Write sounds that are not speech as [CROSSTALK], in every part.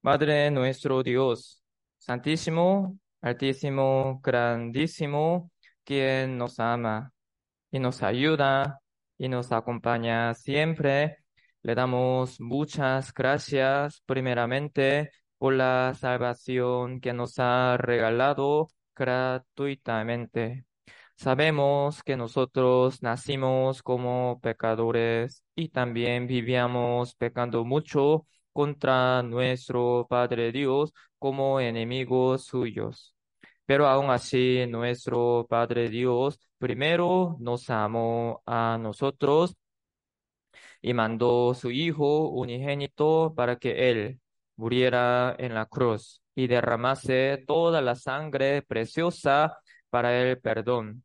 Padre nuestro Dios, Santísimo, Altísimo, Grandísimo, quien nos ama y nos ayuda y nos acompaña siempre. Le damos muchas gracias primeramente por la salvación que nos ha regalado gratuitamente. Sabemos que nosotros nacimos como pecadores y también vivíamos pecando mucho contra nuestro Padre Dios como enemigos suyos. Pero aún así, nuestro Padre Dios primero nos amó a nosotros y mandó su Hijo unigénito para que Él muriera en la cruz y derramase toda la sangre preciosa para el perdón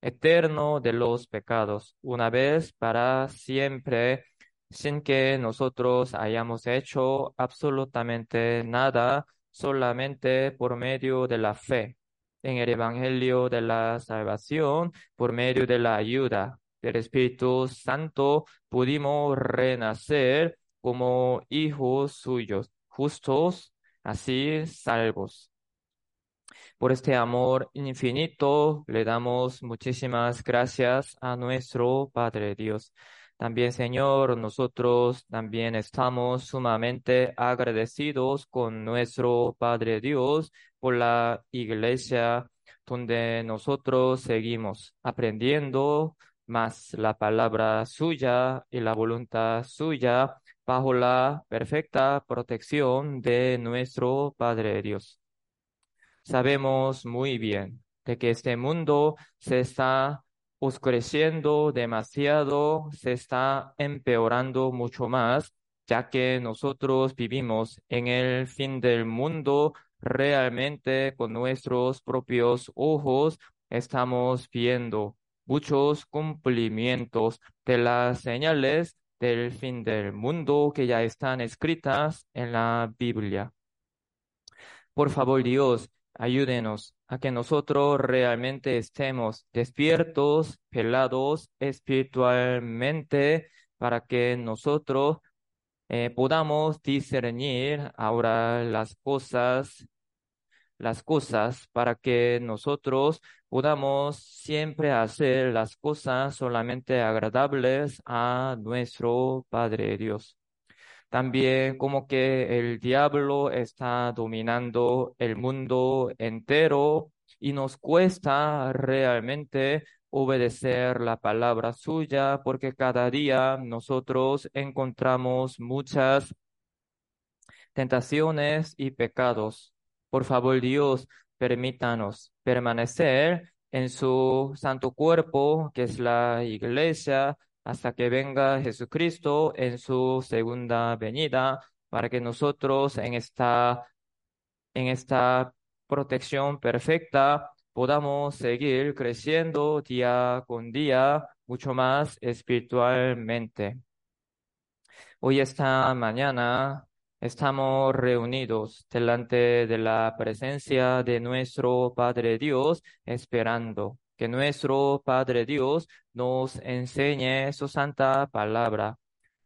eterno de los pecados, una vez para siempre, sin que nosotros hayamos hecho absolutamente nada, solamente por medio de la fe en el Evangelio de la salvación, por medio de la ayuda del Espíritu Santo, pudimos renacer como hijos suyos, justos, así salvos. Por este amor infinito le damos muchísimas gracias a nuestro Padre Dios. También, Señor, nosotros también estamos sumamente agradecidos con nuestro Padre Dios por la iglesia donde nosotros seguimos aprendiendo más la palabra suya y la voluntad suya bajo la perfecta protección de nuestro Padre Dios. Sabemos muy bien de que este mundo se está oscureciendo demasiado, se está empeorando mucho más, ya que nosotros vivimos en el fin del mundo realmente con nuestros propios ojos, estamos viendo muchos cumplimientos de las señales del fin del mundo que ya están escritas en la Biblia. Por favor, Dios, ayúdenos a que nosotros realmente estemos despiertos, pelados espiritualmente, para que nosotros eh, podamos discernir ahora las cosas, las cosas, para que nosotros podamos siempre hacer las cosas solamente agradables a nuestro Padre Dios. También como que el diablo está dominando el mundo entero y nos cuesta realmente obedecer la palabra suya porque cada día nosotros encontramos muchas tentaciones y pecados. Por favor, Dios, permítanos permanecer en su santo cuerpo, que es la iglesia, hasta que venga Jesucristo en su segunda venida, para que nosotros en esta, en esta protección perfecta podamos seguir creciendo día con día mucho más espiritualmente. Hoy esta mañana estamos reunidos delante de la presencia de nuestro Padre Dios, esperando que nuestro Padre Dios nos enseñe su santa palabra.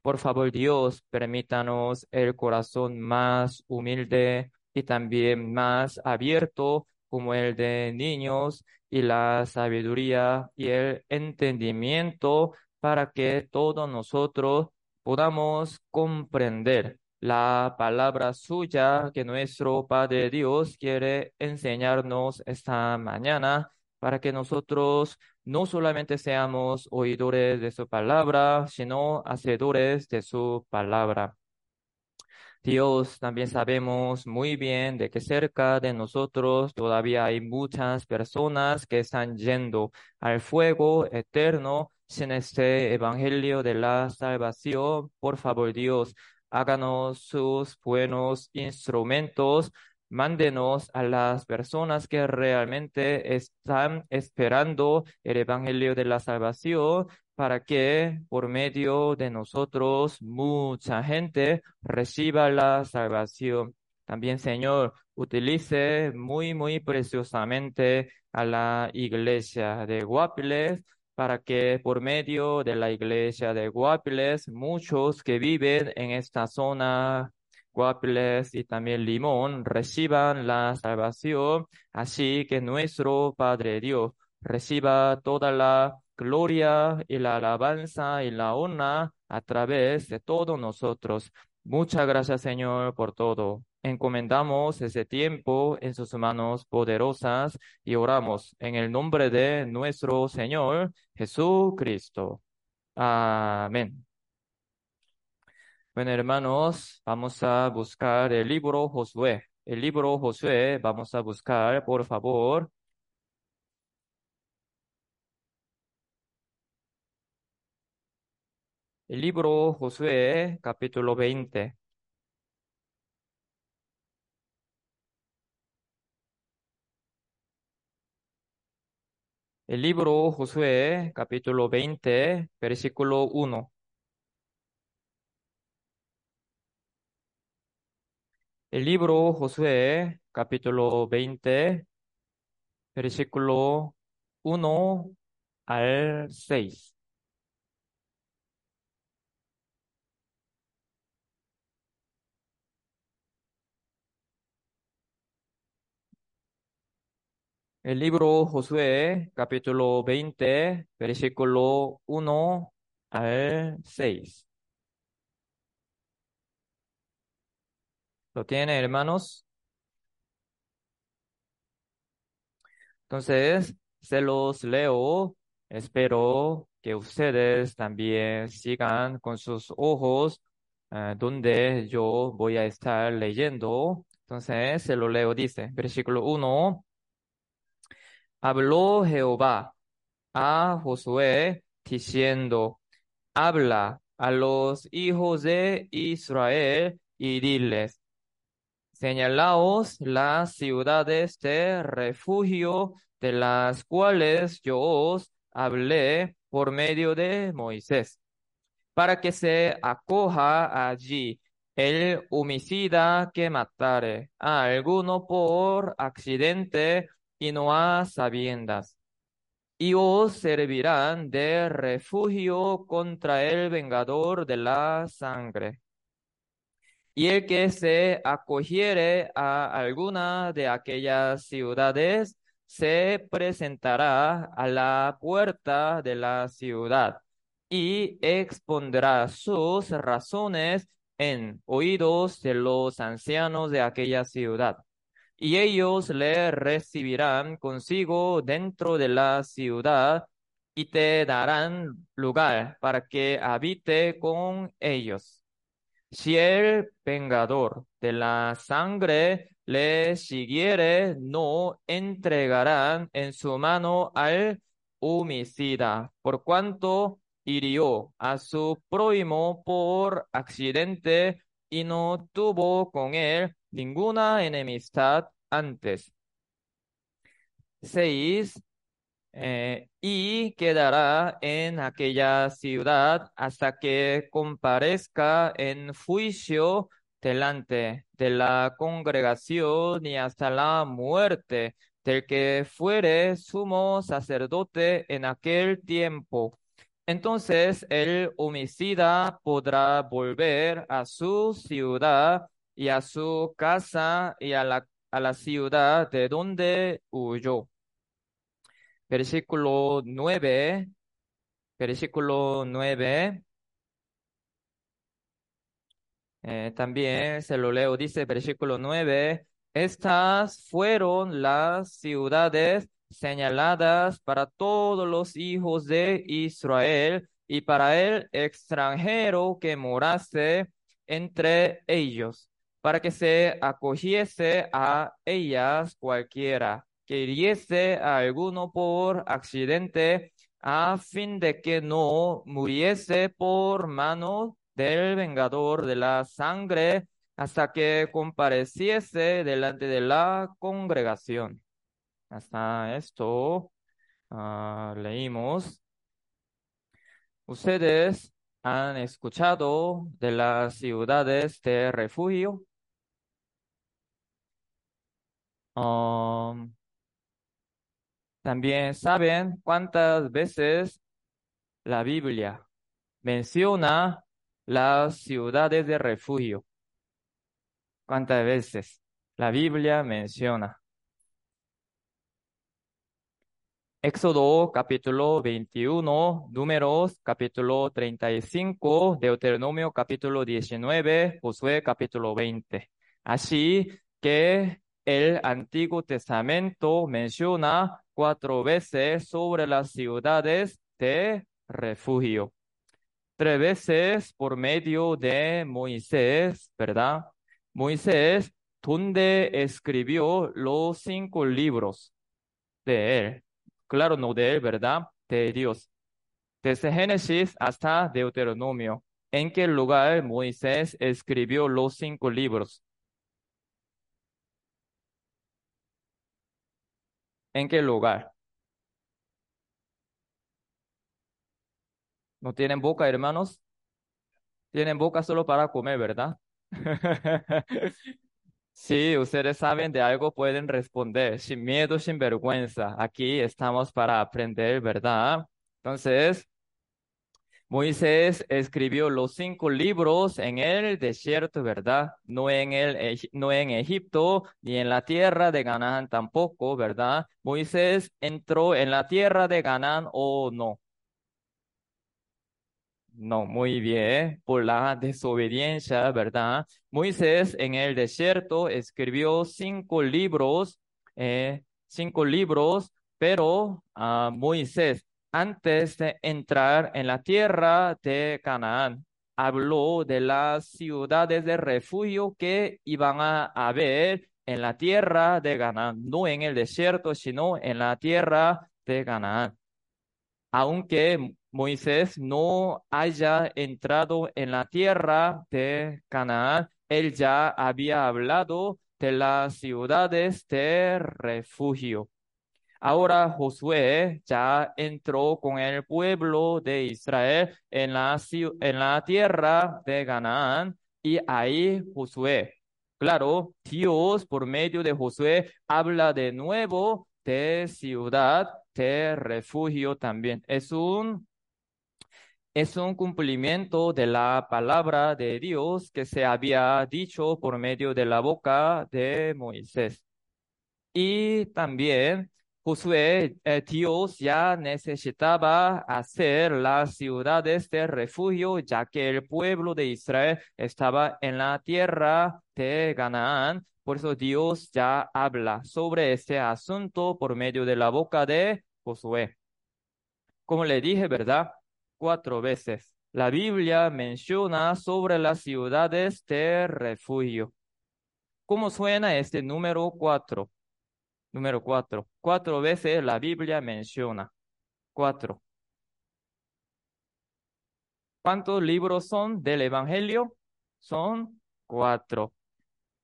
Por favor, Dios, permítanos el corazón más humilde y también más abierto como el de niños y la sabiduría y el entendimiento para que todos nosotros podamos comprender la palabra suya que nuestro Padre Dios quiere enseñarnos esta mañana para que nosotros no solamente seamos oidores de su palabra, sino hacedores de su palabra. Dios, también sabemos muy bien de que cerca de nosotros todavía hay muchas personas que están yendo al fuego eterno sin este evangelio de la salvación. Por favor, Dios, háganos sus buenos instrumentos Mándenos a las personas que realmente están esperando el Evangelio de la Salvación para que por medio de nosotros mucha gente reciba la salvación. También, Señor, utilice muy, muy preciosamente a la iglesia de Guapiles para que por medio de la iglesia de Guapiles muchos que viven en esta zona Cuaples y también Limón reciban la salvación, así que nuestro Padre Dios reciba toda la gloria y la alabanza y la honra a través de todos nosotros. Muchas gracias, Señor, por todo. Encomendamos ese tiempo en sus manos poderosas y oramos en el nombre de nuestro Señor Jesucristo. Amén. Bueno, hermanos, vamos a buscar el libro Josué. El libro Josué, vamos a buscar, por favor. El libro Josué, capítulo 20. El libro Josué, capítulo 20, versículo 1. El libro Josué, capítulo 20, versículo 1 al 6. El libro Josué, capítulo 20, versículo 1 al 6. ¿Lo tiene, hermanos? Entonces, se los leo. Espero que ustedes también sigan con sus ojos eh, donde yo voy a estar leyendo. Entonces, se lo leo, dice, versículo 1. Habló Jehová a Josué diciendo, habla a los hijos de Israel y diles, señalaos las ciudades de refugio de las cuales yo os hablé por medio de Moisés, para que se acoja allí el homicida que matare a alguno por accidente y no a sabiendas. Y os servirán de refugio contra el vengador de la sangre. Y el que se acogiere a alguna de aquellas ciudades se presentará a la puerta de la ciudad y expondrá sus razones en oídos de los ancianos de aquella ciudad y ellos le recibirán consigo dentro de la ciudad y te darán lugar para que habite con ellos. Si el vengador de la sangre le siguiere, no entregarán en su mano al homicida, por cuanto hirió a su prójimo por accidente y no tuvo con él ninguna enemistad antes. Seis, eh, y quedará en aquella ciudad hasta que comparezca en juicio delante de la congregación y hasta la muerte del que fuere sumo sacerdote en aquel tiempo. Entonces el homicida podrá volver a su ciudad y a su casa y a la, a la ciudad de donde huyó. Versículo 9, versículo 9. Eh, también se lo leo, dice versículo 9, estas fueron las ciudades señaladas para todos los hijos de Israel y para el extranjero que morase entre ellos para que se acogiese a ellas cualquiera que hiriese a alguno por accidente, a fin de que no muriese por mano del vengador de la sangre, hasta que compareciese delante de la congregación. Hasta esto uh, leímos. Ustedes han escuchado de las ciudades de refugio. Um, también saben cuántas veces la Biblia menciona las ciudades de refugio. ¿Cuántas veces la Biblia menciona? Éxodo capítulo 21, Números capítulo 35, Deuteronomio capítulo 19, Josué capítulo 20. Así que el Antiguo Testamento menciona cuatro veces sobre las ciudades de refugio. Tres veces por medio de Moisés, ¿verdad? Moisés, donde escribió los cinco libros de él. Claro, no de él, ¿verdad? De Dios. Desde Génesis hasta Deuteronomio. ¿En qué lugar Moisés escribió los cinco libros? ¿En qué lugar? ¿No tienen boca, hermanos? Tienen boca solo para comer, ¿verdad? [LAUGHS] Sí, ustedes saben de algo, pueden responder sin miedo, sin vergüenza. Aquí estamos para aprender, ¿verdad? Entonces, Moisés escribió los cinco libros en el desierto, ¿verdad? No en el, no en Egipto, ni en la tierra de Canaán tampoco, ¿verdad? Moisés entró en la tierra de Canaán o no. No, muy bien, por la desobediencia, ¿verdad? Moisés en el desierto escribió cinco libros, eh, cinco libros, pero uh, Moisés, antes de entrar en la tierra de Canaán, habló de las ciudades de refugio que iban a haber en la tierra de Canaán, no en el desierto, sino en la tierra de Canaán. Aunque Moisés no haya entrado en la tierra de Canaán, él ya había hablado de las ciudades de refugio. Ahora Josué ya entró con el pueblo de Israel en la, en la tierra de Canaán y ahí Josué, claro, Dios por medio de Josué habla de nuevo de ciudad de refugio también. Es un es un cumplimiento de la palabra de Dios que se había dicho por medio de la boca de Moisés. Y también Josué, eh, Dios ya necesitaba hacer las ciudades de refugio, ya que el pueblo de Israel estaba en la tierra de Canaán. Por eso Dios ya habla sobre este asunto por medio de la boca de Josué. Como le dije, ¿verdad? Cuatro veces. La Biblia menciona sobre las ciudades de refugio. ¿Cómo suena este número cuatro? Número cuatro. Cuatro veces la Biblia menciona. Cuatro. ¿Cuántos libros son del Evangelio? Son cuatro.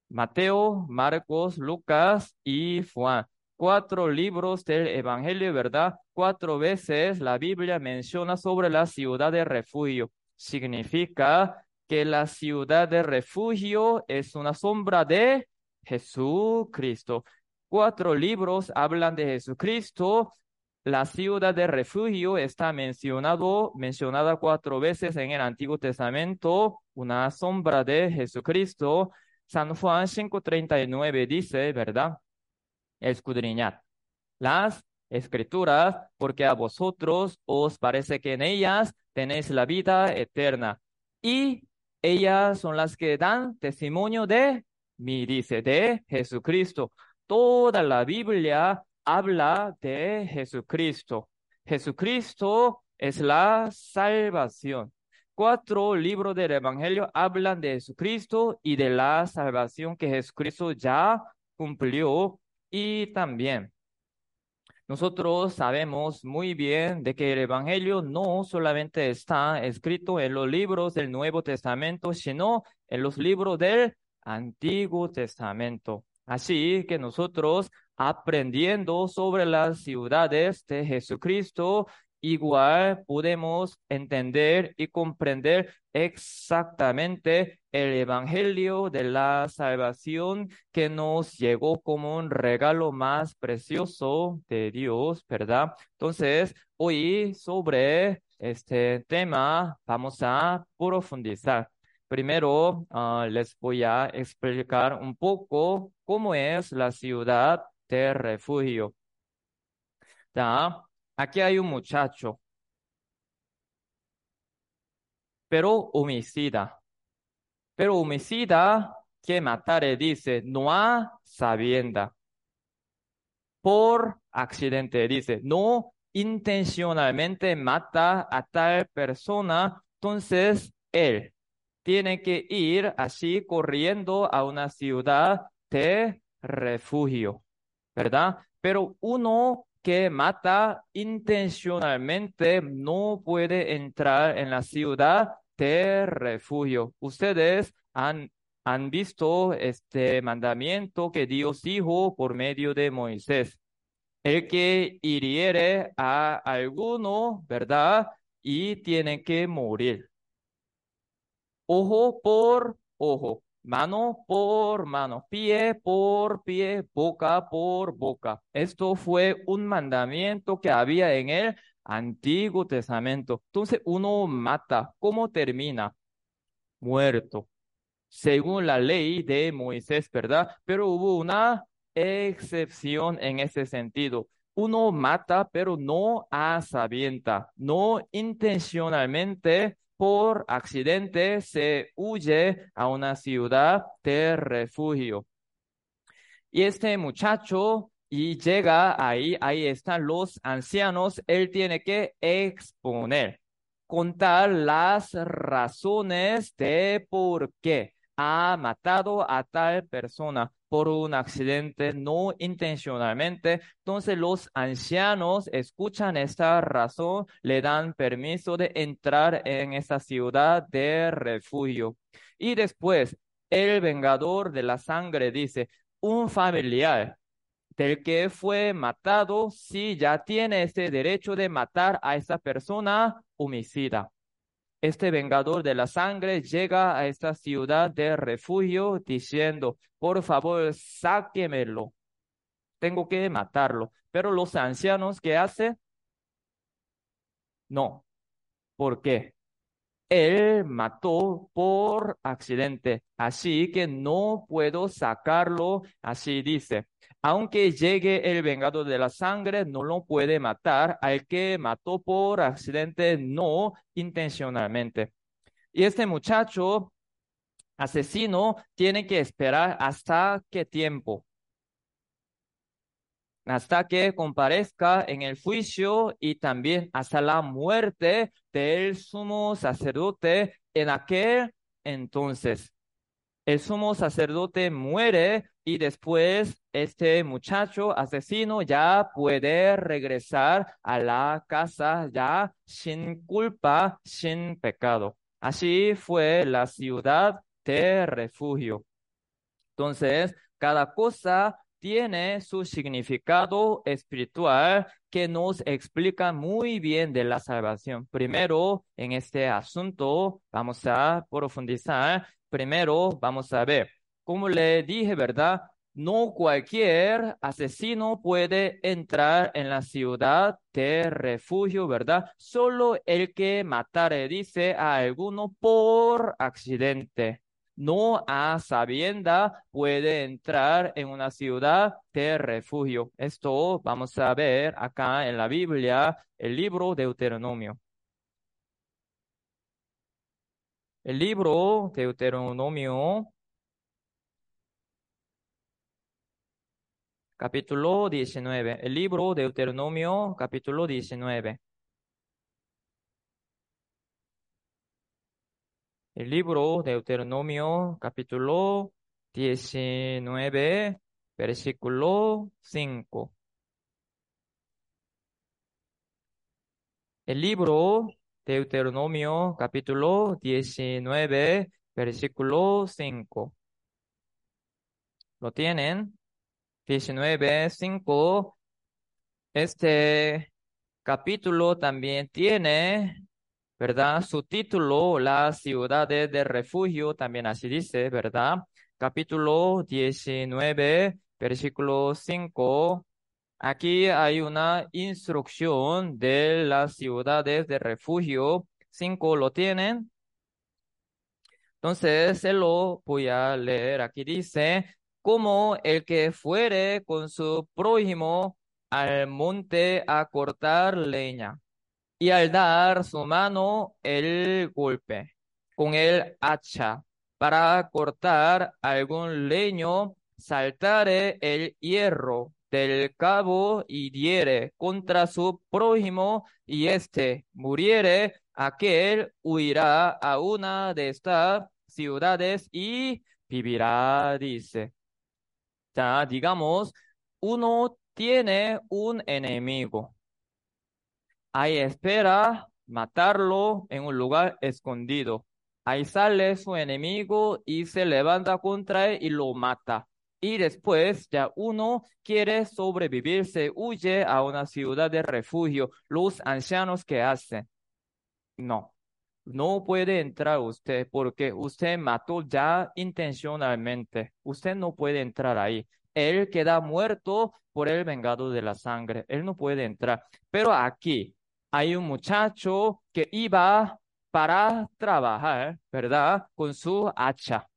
Mateo, Marcos, Lucas y Juan. Cuatro libros del Evangelio, ¿verdad? Cuatro veces la Biblia menciona sobre la ciudad de refugio. Significa que la ciudad de refugio es una sombra de Jesucristo. Cuatro libros hablan de Jesucristo. La ciudad de refugio está mencionado, mencionada cuatro veces en el Antiguo Testamento, una sombra de Jesucristo. San Juan 5:39 dice, ¿verdad? Escudriñad las escrituras, porque a vosotros os parece que en ellas tenéis la vida eterna. Y ellas son las que dan testimonio de mí, dice, de Jesucristo. Toda la Biblia habla de Jesucristo. Jesucristo es la salvación. Cuatro libros del Evangelio hablan de Jesucristo y de la salvación que Jesucristo ya cumplió. Y también nosotros sabemos muy bien de que el Evangelio no solamente está escrito en los libros del Nuevo Testamento, sino en los libros del Antiguo Testamento. Así que nosotros aprendiendo sobre las ciudades de Jesucristo, igual podemos entender y comprender exactamente el Evangelio de la salvación que nos llegó como un regalo más precioso de Dios, ¿verdad? Entonces, hoy sobre este tema vamos a profundizar. Primero ah, les voy a explicar un poco cómo es la ciudad de refugio. ¿Ya? Aquí hay un muchacho, pero homicida. Pero homicida que matare dice, no ha sabienda. Por accidente dice, no intencionalmente mata a tal persona, entonces él tiene que ir así corriendo a una ciudad de refugio, ¿verdad? Pero uno que mata intencionalmente no puede entrar en la ciudad de refugio. Ustedes han, han visto este mandamiento que Dios dijo por medio de Moisés. El que hiriere a alguno, ¿verdad? Y tiene que morir. Ojo por ojo, mano por mano, pie por pie, boca por boca. Esto fue un mandamiento que había en el Antiguo Testamento. Entonces uno mata. ¿Cómo termina? Muerto. Según la ley de Moisés, ¿verdad? Pero hubo una excepción en ese sentido. Uno mata, pero no asabienta, no intencionalmente por accidente se huye a una ciudad de refugio. Y este muchacho y llega ahí, ahí están los ancianos, él tiene que exponer, contar las razones de por qué ha matado a tal persona por un accidente no intencionalmente. Entonces los ancianos escuchan esta razón, le dan permiso de entrar en esa ciudad de refugio. Y después, el vengador de la sangre dice, un familiar del que fue matado, si ya tiene ese derecho de matar a esa persona homicida. Este vengador de la sangre llega a esta ciudad de refugio diciendo, por favor, sáquemelo. Tengo que matarlo. Pero los ancianos, ¿qué hacen? No. ¿Por qué? Él mató por accidente, así que no puedo sacarlo, así dice. Aunque llegue el vengado de la sangre, no lo puede matar al que mató por accidente, no intencionalmente. Y este muchacho asesino tiene que esperar hasta qué tiempo? Hasta que comparezca en el juicio y también hasta la muerte del sumo sacerdote en aquel entonces. El sumo sacerdote muere y después este muchacho asesino ya puede regresar a la casa ya sin culpa, sin pecado. Así fue la ciudad de refugio. Entonces, cada cosa tiene su significado espiritual que nos explica muy bien de la salvación. Primero, en este asunto, vamos a profundizar. Primero, vamos a ver, como le dije, ¿verdad? No cualquier asesino puede entrar en la ciudad de refugio, ¿verdad? Solo el que matare, dice a alguno por accidente no a sabienda puede entrar en una ciudad de refugio. Esto vamos a ver acá en la Biblia, el libro de Deuteronomio. El libro de Deuteronomio, capítulo 19. El libro de Deuteronomio, capítulo 19. El libro de Deuteronomio, capítulo 19, versículo 5. El libro de Deuteronomio, capítulo 19, versículo 5. ¿Lo tienen? 19, 5. Este capítulo también tiene ¿verdad? Su título, Las ciudades de refugio, también así dice, ¿verdad? Capítulo 19, versículo 5. Aquí hay una instrucción de las ciudades de refugio. 5 lo tienen. Entonces, se lo voy a leer. Aquí dice, como el que fuere con su prójimo al monte a cortar leña y al dar su mano el golpe con el hacha para cortar algún leño, saltare el hierro del cabo y diere contra su prójimo y éste muriere, aquel huirá a una de estas ciudades y vivirá, dice. Ya, digamos, uno tiene un enemigo. Ahí espera matarlo en un lugar escondido. Ahí sale su enemigo y se levanta contra él y lo mata. Y después ya uno quiere sobrevivir, se huye a una ciudad de refugio. Los ancianos que hacen, no, no puede entrar usted porque usted mató ya intencionalmente. Usted no puede entrar ahí. Él queda muerto por el vengado de la sangre. Él no puede entrar. Pero aquí hay un muchacho que iba para trabajar, ¿verdad? Con su hacha,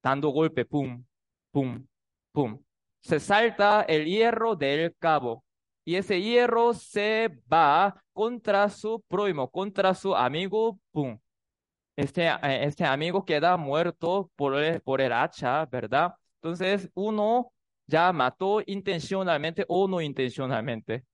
dando golpe, pum, pum, pum. Se salta el hierro del cabo y ese hierro se va contra su prójimo, contra su amigo, pum. Este, eh, este amigo queda muerto por el, por el hacha, ¿verdad? Entonces uno ya mató intencionalmente o no intencionalmente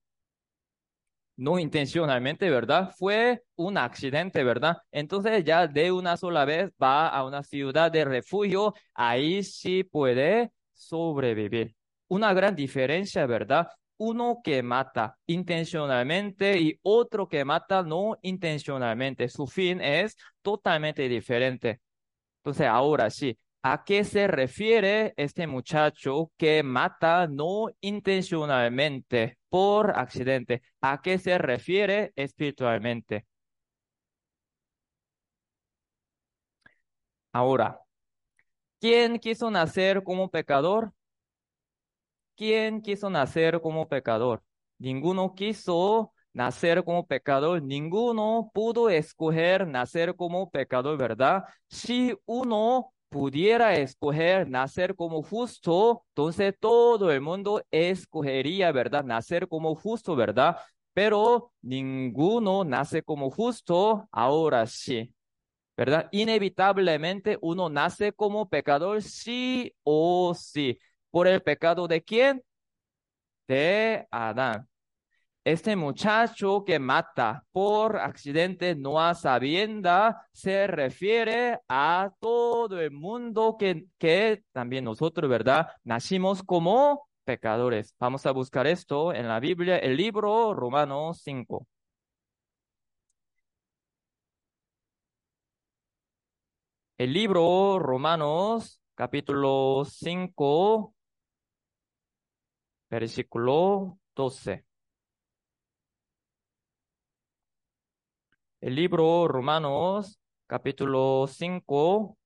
no intencionalmente, ¿verdad? Fue un accidente, ¿verdad? Entonces ya de una sola vez va a una ciudad de refugio, ahí sí puede sobrevivir. Una gran diferencia, ¿verdad? Uno que mata intencionalmente y otro que mata no intencionalmente. Su fin es totalmente diferente. Entonces, ahora sí, ¿A qué se refiere este muchacho que mata no intencionalmente por accidente? ¿A qué se refiere espiritualmente? Ahora, ¿quién quiso nacer como pecador? ¿Quién quiso nacer como pecador? Ninguno quiso nacer como pecador, ninguno pudo escoger nacer como pecador, ¿verdad? Si uno pudiera escoger nacer como justo, entonces todo el mundo escogería, ¿verdad? Nacer como justo, ¿verdad? Pero ninguno nace como justo, ahora sí, ¿verdad? Inevitablemente uno nace como pecador, sí o sí. ¿Por el pecado de quién? De Adán. Este muchacho que mata por accidente no a sabienda se refiere a todo el mundo que, que también nosotros, ¿verdad? Nacimos como pecadores. Vamos a buscar esto en la Biblia, el libro Romanos 5. El libro Romanos capítulo 5, versículo 12. El libro Romanos, capítulo 5,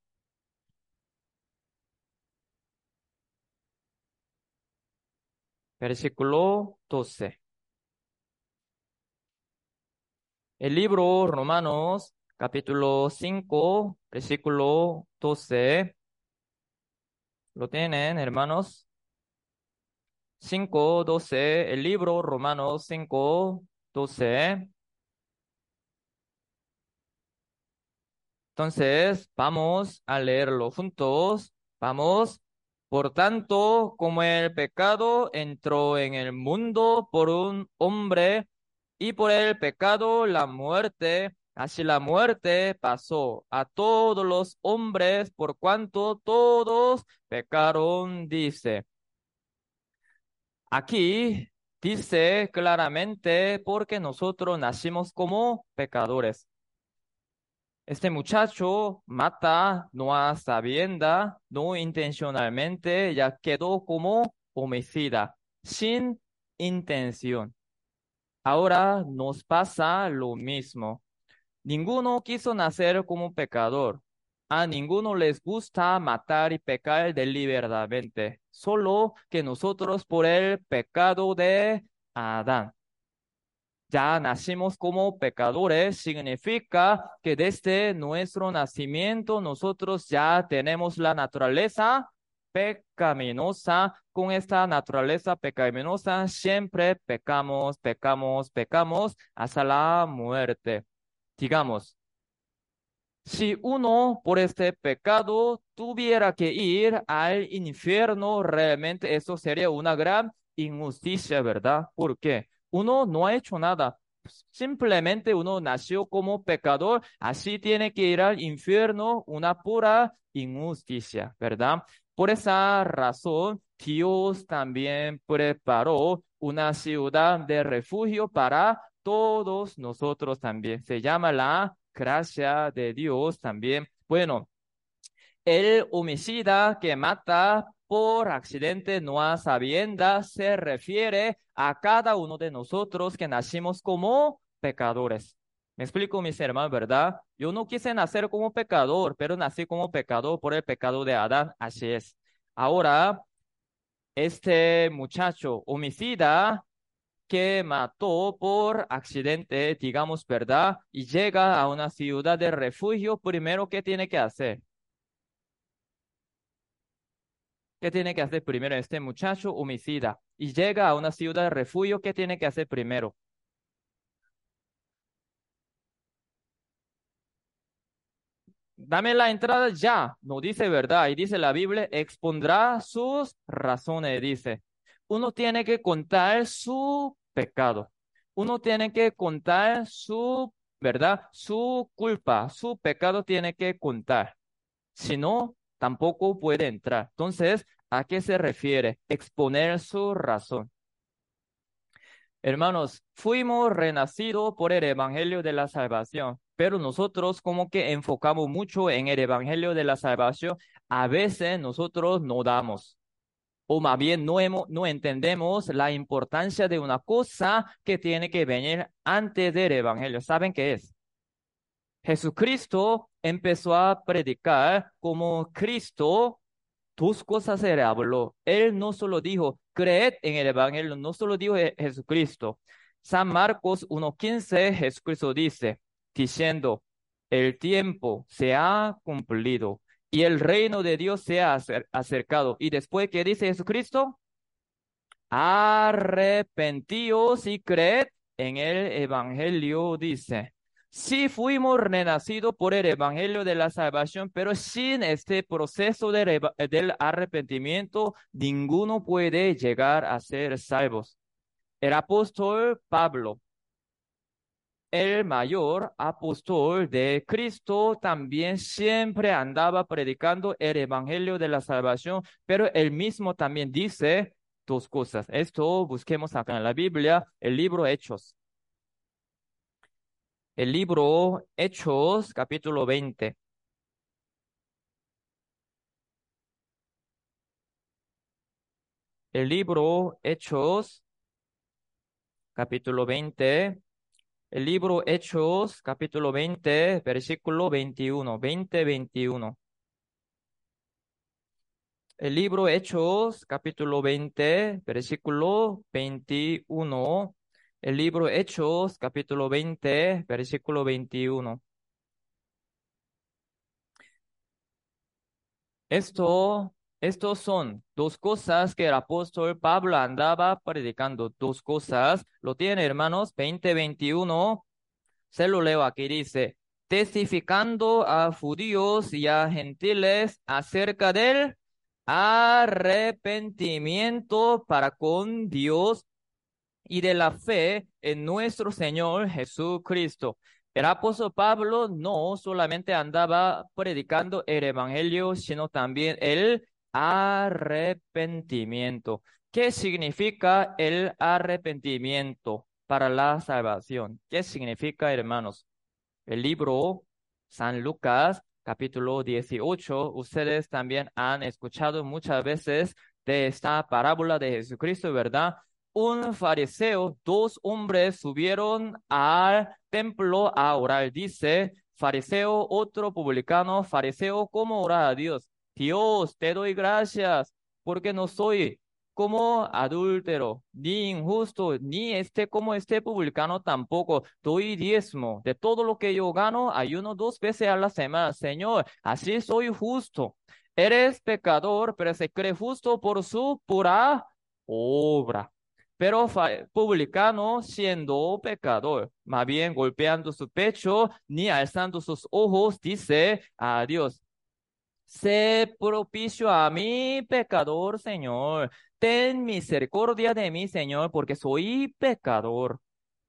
versículo 12. El libro Romanos, capítulo 5, versículo 12. ¿Lo tienen, hermanos? 5, 12. El libro Romanos 5, 12. Entonces, vamos a leerlo juntos. Vamos. Por tanto, como el pecado entró en el mundo por un hombre y por el pecado la muerte, así la muerte pasó a todos los hombres por cuanto todos pecaron, dice. Aquí dice claramente porque nosotros nacimos como pecadores. Este muchacho mata no a sabienda, no intencionalmente, ya quedó como homicida, sin intención. Ahora nos pasa lo mismo. Ninguno quiso nacer como pecador. A ninguno les gusta matar y pecar deliberadamente, solo que nosotros por el pecado de Adán ya nacimos como pecadores, significa que desde nuestro nacimiento nosotros ya tenemos la naturaleza pecaminosa. Con esta naturaleza pecaminosa siempre pecamos, pecamos, pecamos hasta la muerte. Digamos, si uno por este pecado tuviera que ir al infierno, realmente eso sería una gran injusticia, ¿verdad? ¿Por qué? Uno no ha hecho nada. Simplemente uno nació como pecador, así tiene que ir al infierno, una pura injusticia, ¿verdad? Por esa razón, Dios también preparó una ciudad de refugio para todos nosotros también. Se llama la gracia de Dios también. Bueno, el homicida que mata por accidente no a sabiendas se refiere a cada uno de nosotros que nacimos como pecadores. Me explico, mis hermanos, ¿verdad? Yo no quise nacer como pecador, pero nací como pecador por el pecado de Adán. Así es. Ahora, este muchacho homicida que mató por accidente, digamos, ¿verdad? Y llega a una ciudad de refugio, primero, ¿qué tiene que hacer? ¿Qué tiene que hacer primero este muchacho homicida? Y llega a una ciudad de refugio, ¿qué tiene que hacer primero? Dame la entrada ya, no dice verdad, y dice la Biblia, expondrá sus razones, dice. Uno tiene que contar su pecado. Uno tiene que contar su, ¿verdad? Su culpa, su pecado tiene que contar. Si no, tampoco puede entrar. Entonces, ¿a qué se refiere? Exponer su razón. Hermanos, fuimos renacidos por el Evangelio de la Salvación, pero nosotros como que enfocamos mucho en el Evangelio de la Salvación, a veces nosotros no damos o más bien no, no entendemos la importancia de una cosa que tiene que venir antes del Evangelio. ¿Saben qué es? Jesucristo empezó a predicar como Cristo dos cosas se habló. Él no solo dijo, creed en el Evangelio, no solo dijo Jesucristo. San Marcos 1.15, Jesucristo dice, diciendo, el tiempo se ha cumplido y el reino de Dios se ha acercado. Y después, ¿qué dice Jesucristo? Arrepentíos y creed en el Evangelio, dice. Sí fuimos renacidos por el Evangelio de la salvación, pero sin este proceso de, del arrepentimiento, ninguno puede llegar a ser salvos. El apóstol Pablo el mayor apóstol de Cristo también siempre andaba predicando el evangelio de la salvación, pero él mismo también dice dos cosas. Esto busquemos acá en la Biblia, el libro Hechos. El libro Hechos, capítulo 20. El libro Hechos, capítulo 20 el libro Hechos, capítulo 20, versículo 21, 20, 21. El libro Hechos, capítulo 20, versículo 21. El libro Hechos, capítulo 20, versículo 21. Esto estos son dos cosas que el apóstol Pablo andaba predicando. Dos cosas. Lo tiene, hermanos, 2021. Se lo leo aquí. Dice, testificando a judíos y a gentiles acerca del arrepentimiento para con Dios y de la fe en nuestro Señor Jesucristo. El apóstol Pablo no solamente andaba predicando el evangelio, sino también el arrepentimiento. ¿Qué significa el arrepentimiento para la salvación? ¿Qué significa, hermanos? El libro San Lucas, capítulo 18, ustedes también han escuchado muchas veces de esta parábola de Jesucristo, ¿verdad? Un fariseo, dos hombres subieron al templo a orar. Dice, fariseo, otro publicano, fariseo, ¿cómo orar a Dios? Dios, te doy gracias porque no soy como adúltero, ni injusto, ni este como este publicano tampoco. Doy diezmo de todo lo que yo gano, ayuno dos veces a la semana. Señor, así soy justo. Eres pecador, pero se cree justo por su pura obra. Pero publicano siendo pecador, más bien golpeando su pecho, ni alzando sus ojos, dice a Dios, sé propicio a mi pecador, Señor. Ten misericordia de mí, Señor, porque soy pecador.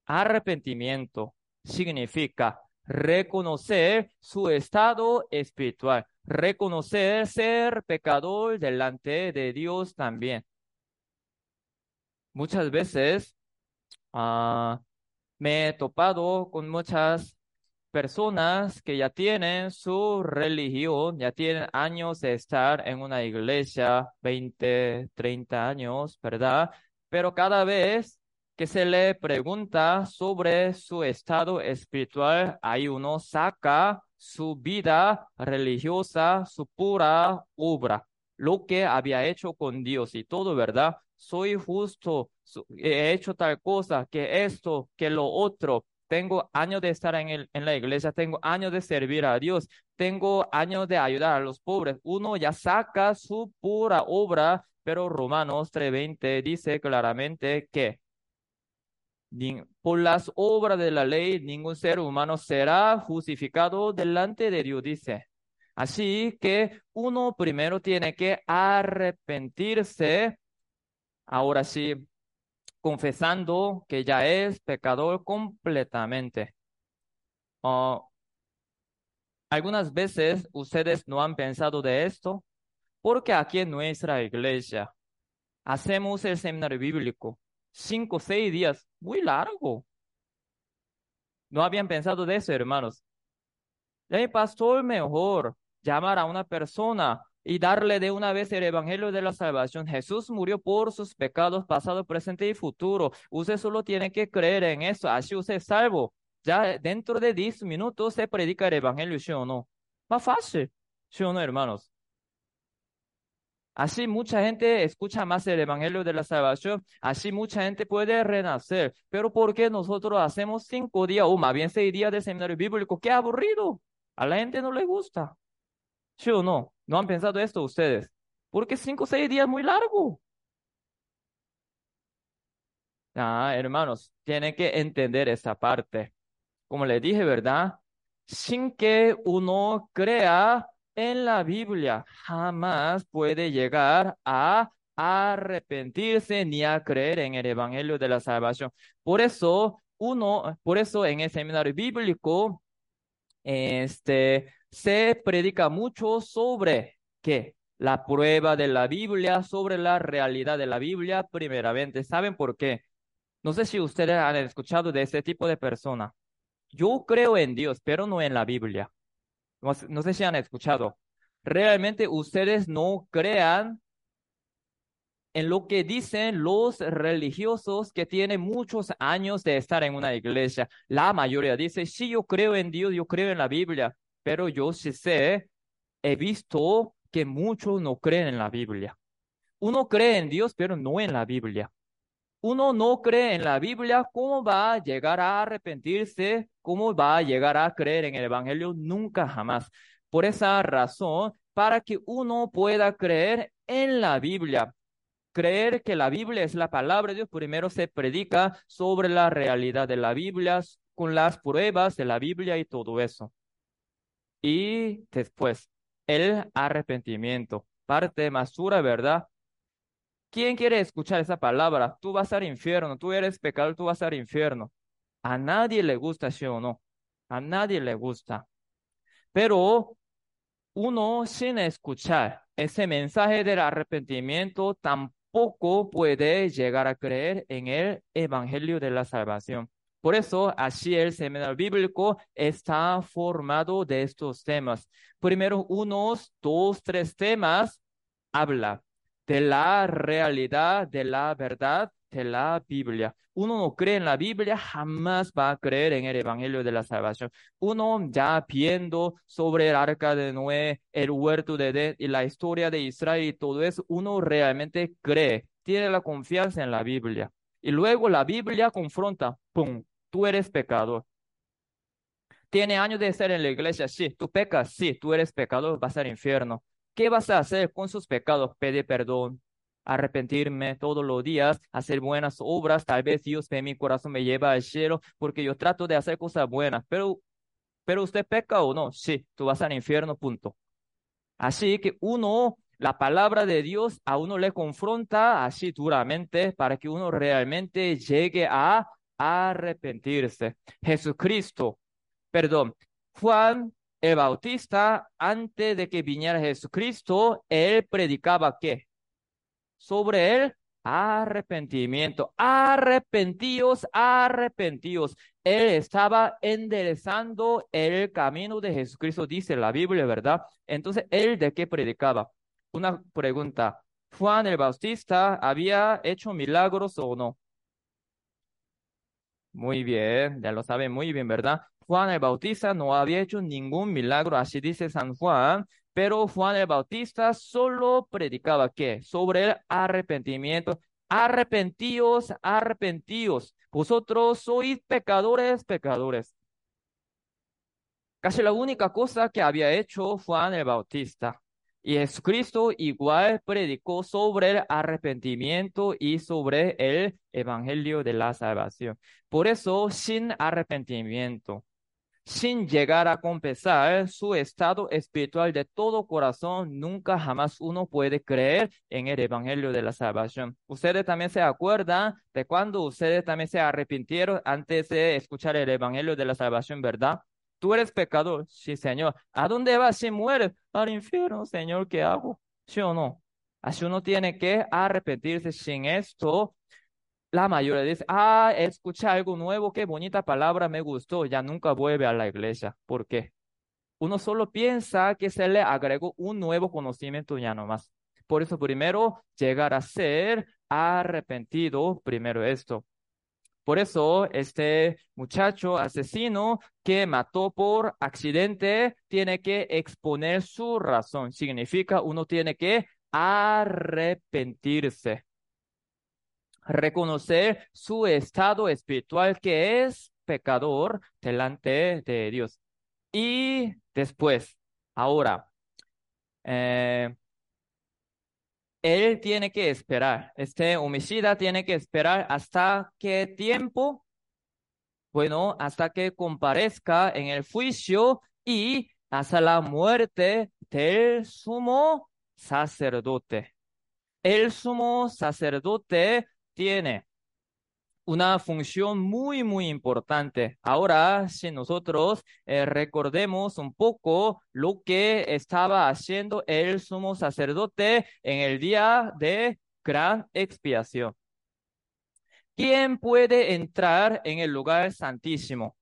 Arrepentimiento significa reconocer su estado espiritual, reconocer ser pecador delante de Dios también. Muchas veces ah, me he topado con muchas personas que ya tienen su religión, ya tienen años de estar en una iglesia, 20, 30 años, ¿verdad? Pero cada vez que se le pregunta sobre su estado espiritual, ahí uno saca su vida religiosa, su pura obra, lo que había hecho con Dios y todo, ¿verdad? Soy justo, he hecho tal cosa, que esto, que lo otro. Tengo años de estar en, el, en la iglesia, tengo años de servir a Dios, tengo años de ayudar a los pobres. Uno ya saca su pura obra, pero Romanos 3:20 dice claramente que por las obras de la ley, ningún ser humano será justificado delante de Dios, dice. Así que uno primero tiene que arrepentirse, ahora sí, confesando que ya es pecador completamente. Ah, algunas veces ustedes no han pensado de esto, porque aquí en nuestra iglesia hacemos el seminario bíblico cinco o seis días, muy largo. No habían pensado de eso, hermanos. El pastor mejor llamar a una persona y darle de una vez el evangelio de la salvación. Jesús murió por sus pecados pasado, presente y futuro. Usted solo tiene que creer en eso, así usted es salvo. Ya dentro de 10 minutos se predica el evangelio, ¿sí o no? Más fácil, ¿sí o no, hermanos? Así mucha gente escucha más el Evangelio de la Salvación, así mucha gente puede renacer. Pero ¿por qué nosotros hacemos cinco días o más bien seis días de seminario bíblico? ¡Qué aburrido! A la gente no le gusta. ¿Sí o no? ¿No han pensado esto ustedes? Porque cinco o seis días es muy largo. Ah, hermanos, tienen que entender esa parte. Como le dije, ¿verdad? Sin que uno crea en la Biblia jamás puede llegar a arrepentirse ni a creer en el Evangelio de la Salvación. Por eso, uno, por eso en el seminario bíblico, este, se predica mucho sobre qué? La prueba de la Biblia, sobre la realidad de la Biblia, primeramente. ¿Saben por qué? No sé si ustedes han escuchado de ese tipo de persona. Yo creo en Dios, pero no en la Biblia. No, sé si han escuchado. Realmente ustedes no crean en lo que dicen los religiosos que tienen muchos años de estar en una iglesia. La mayoría dice, sí, yo creo en Dios, yo creo en la Biblia, pero yo sí sé, he visto que muchos no creen en la Biblia. Uno cree en Dios, pero no en la Biblia uno no cree en la Biblia, ¿cómo va a llegar a arrepentirse? ¿Cómo va a llegar a creer en el Evangelio? Nunca jamás. Por esa razón, para que uno pueda creer en la Biblia, creer que la Biblia es la palabra de Dios, primero se predica sobre la realidad de la Biblia, con las pruebas de la Biblia y todo eso. Y después, el arrepentimiento, parte más dura, ¿verdad? ¿Quién quiere escuchar esa palabra? Tú vas al infierno, tú eres pecador, tú vas al infierno. A nadie le gusta, ¿sí o no? A nadie le gusta. Pero uno sin escuchar ese mensaje del arrepentimiento tampoco puede llegar a creer en el evangelio de la salvación. Por eso, así el seminario bíblico está formado de estos temas. Primero, unos dos, tres temas habla de la realidad, de la verdad de la Biblia. Uno no cree en la Biblia, jamás va a creer en el Evangelio de la Salvación. Uno ya viendo sobre el arca de Noé, el huerto de Edén y la historia de Israel y todo eso, uno realmente cree tiene la confianza en la Biblia. Y luego la Biblia confronta, ¡pum! Tú eres pecador. Tiene años de ser en la iglesia, sí. Tú pecas, sí. Tú eres pecador, vas al infierno. ¿Qué vas a hacer con sus pecados? Pedir perdón, arrepentirme todos los días, hacer buenas obras. Tal vez Dios ve mi corazón, me lleva al cielo porque yo trato de hacer cosas buenas. Pero, pero usted peca o no? Sí, tú vas al infierno, punto. Así que uno, la palabra de Dios a uno le confronta así duramente para que uno realmente llegue a arrepentirse. Jesucristo, perdón, Juan el Bautista, antes de que viniera Jesucristo, él predicaba qué? Sobre el arrepentimiento. Arrepentíos, arrepentíos. Él estaba enderezando el camino de Jesucristo, dice la Biblia, ¿verdad? Entonces, ¿él de qué predicaba? Una pregunta. ¿Juan el Bautista había hecho milagros o no? Muy bien, ya lo saben muy bien, ¿verdad? Juan el Bautista no había hecho ningún milagro, así dice San Juan, pero Juan el Bautista solo predicaba qué? Sobre el arrepentimiento. Arrepentíos, arrepentíos. Vosotros sois pecadores, pecadores. Casi la única cosa que había hecho Juan el Bautista. Jesucristo igual predicó sobre el arrepentimiento y sobre el evangelio de la salvación. Por eso, sin arrepentimiento, sin llegar a confesar su estado espiritual de todo corazón, nunca jamás uno puede creer en el Evangelio de la Salvación. Ustedes también se acuerdan de cuando ustedes también se arrepintieron antes de escuchar el Evangelio de la Salvación, ¿verdad? Tú eres pecador, sí, Señor. ¿A dónde vas si mueres? Al infierno, Señor, ¿qué hago? ¿Sí o no? Así uno tiene que arrepentirse sin esto la mayoría dice, ah, escuché algo nuevo, qué bonita palabra, me gustó, ya nunca vuelve a la iglesia. ¿Por qué? Uno solo piensa que se le agregó un nuevo conocimiento ya nomás. Por eso primero llegar a ser arrepentido, primero esto. Por eso este muchacho asesino que mató por accidente tiene que exponer su razón. Significa uno tiene que arrepentirse reconocer su estado espiritual que es pecador delante de Dios. Y después, ahora, eh, él tiene que esperar, este homicida tiene que esperar hasta qué tiempo, bueno, hasta que comparezca en el juicio y hasta la muerte del sumo sacerdote. El sumo sacerdote tiene una función muy, muy importante. Ahora, si nosotros eh, recordemos un poco lo que estaba haciendo el sumo sacerdote en el día de gran expiación. ¿Quién puede entrar en el lugar santísimo?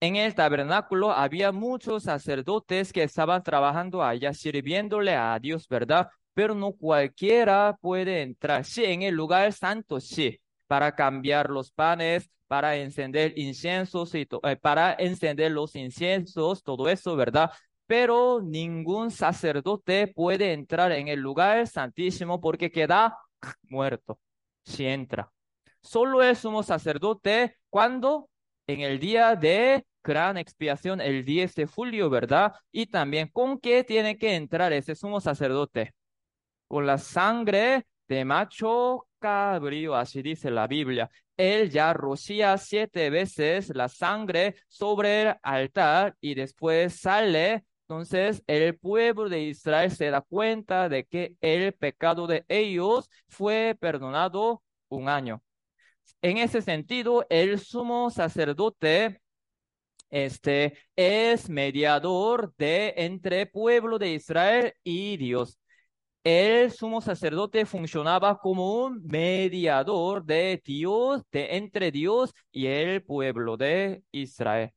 En el tabernáculo había muchos sacerdotes que estaban trabajando allá, sirviéndole a Dios, ¿verdad? pero no cualquiera puede entrar. Sí, en el lugar santo, sí, para cambiar los panes, para encender inciensos y eh, para encender los inciensos, todo eso, ¿verdad? Pero ningún sacerdote puede entrar en el lugar santísimo porque queda muerto si entra. Solo el sumo sacerdote cuando en el día de gran expiación, el 10 de julio, ¿verdad? Y también con qué tiene que entrar ese sumo sacerdote con la sangre de macho cabrío, así dice la Biblia. Él ya rocía siete veces la sangre sobre el altar y después sale. Entonces el pueblo de Israel se da cuenta de que el pecado de ellos fue perdonado un año. En ese sentido, el sumo sacerdote este es mediador de entre pueblo de Israel y Dios el sumo sacerdote funcionaba como un mediador de Dios, de entre Dios y el pueblo de Israel.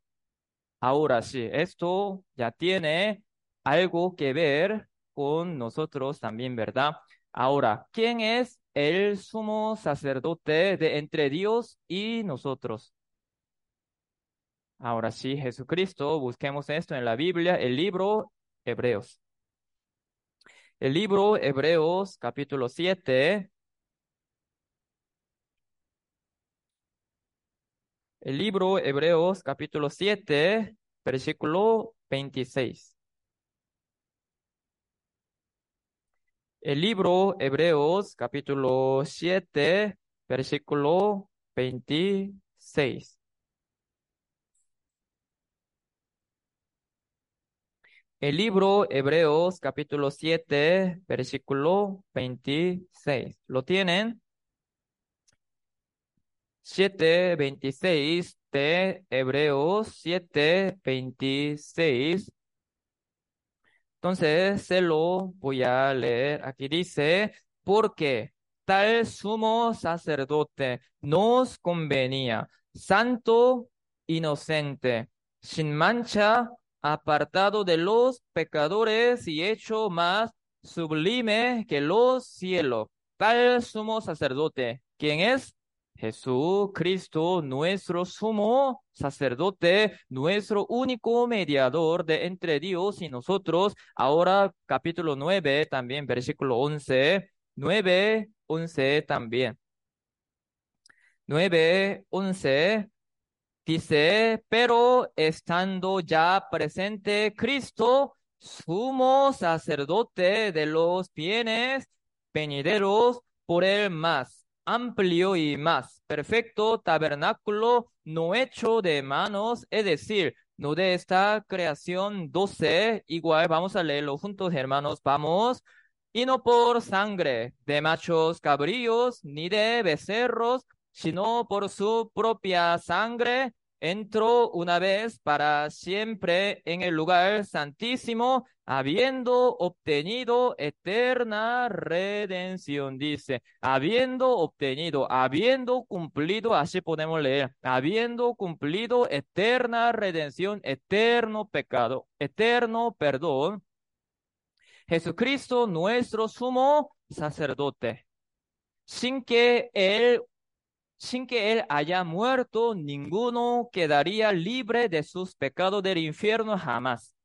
Ahora sí, esto ya tiene algo que ver con nosotros también, ¿verdad? Ahora, ¿quién es el sumo sacerdote de entre Dios y nosotros? Ahora sí, Jesucristo, busquemos esto en la Biblia, el libro Hebreos. El libro Hebreos capítulo 7. El libro Hebreos capítulo 7, versículo 26. El libro Hebreos capítulo 7, versículo 26. El libro Hebreos capítulo 7, versículo 26. ¿Lo tienen? 7, 26 de Hebreos 7, 26. Entonces se lo voy a leer. Aquí dice, porque tal sumo sacerdote nos convenía, santo, inocente, sin mancha, apartado de los pecadores y hecho más sublime que los cielos. Tal sumo sacerdote, ¿quién es? Jesucristo, nuestro sumo sacerdote, nuestro único mediador de entre Dios y nosotros. Ahora capítulo 9 también, versículo 11. 9, 11 también. 9, 11 dice, pero estando ya presente Cristo, sumo sacerdote de los bienes venideros por el más amplio y más perfecto tabernáculo no hecho de manos, es decir, no de esta creación 12, igual vamos a leerlo juntos, hermanos, vamos. Y no por sangre de machos cabríos ni de becerros, sino por su propia sangre, entró una vez para siempre en el lugar santísimo, habiendo obtenido eterna redención, dice, habiendo obtenido, habiendo cumplido, así podemos leer, habiendo cumplido eterna redención, eterno pecado, eterno perdón. Jesucristo, nuestro sumo sacerdote, sin que él sin que él haya muerto, ninguno quedaría libre de sus pecados del infierno jamás.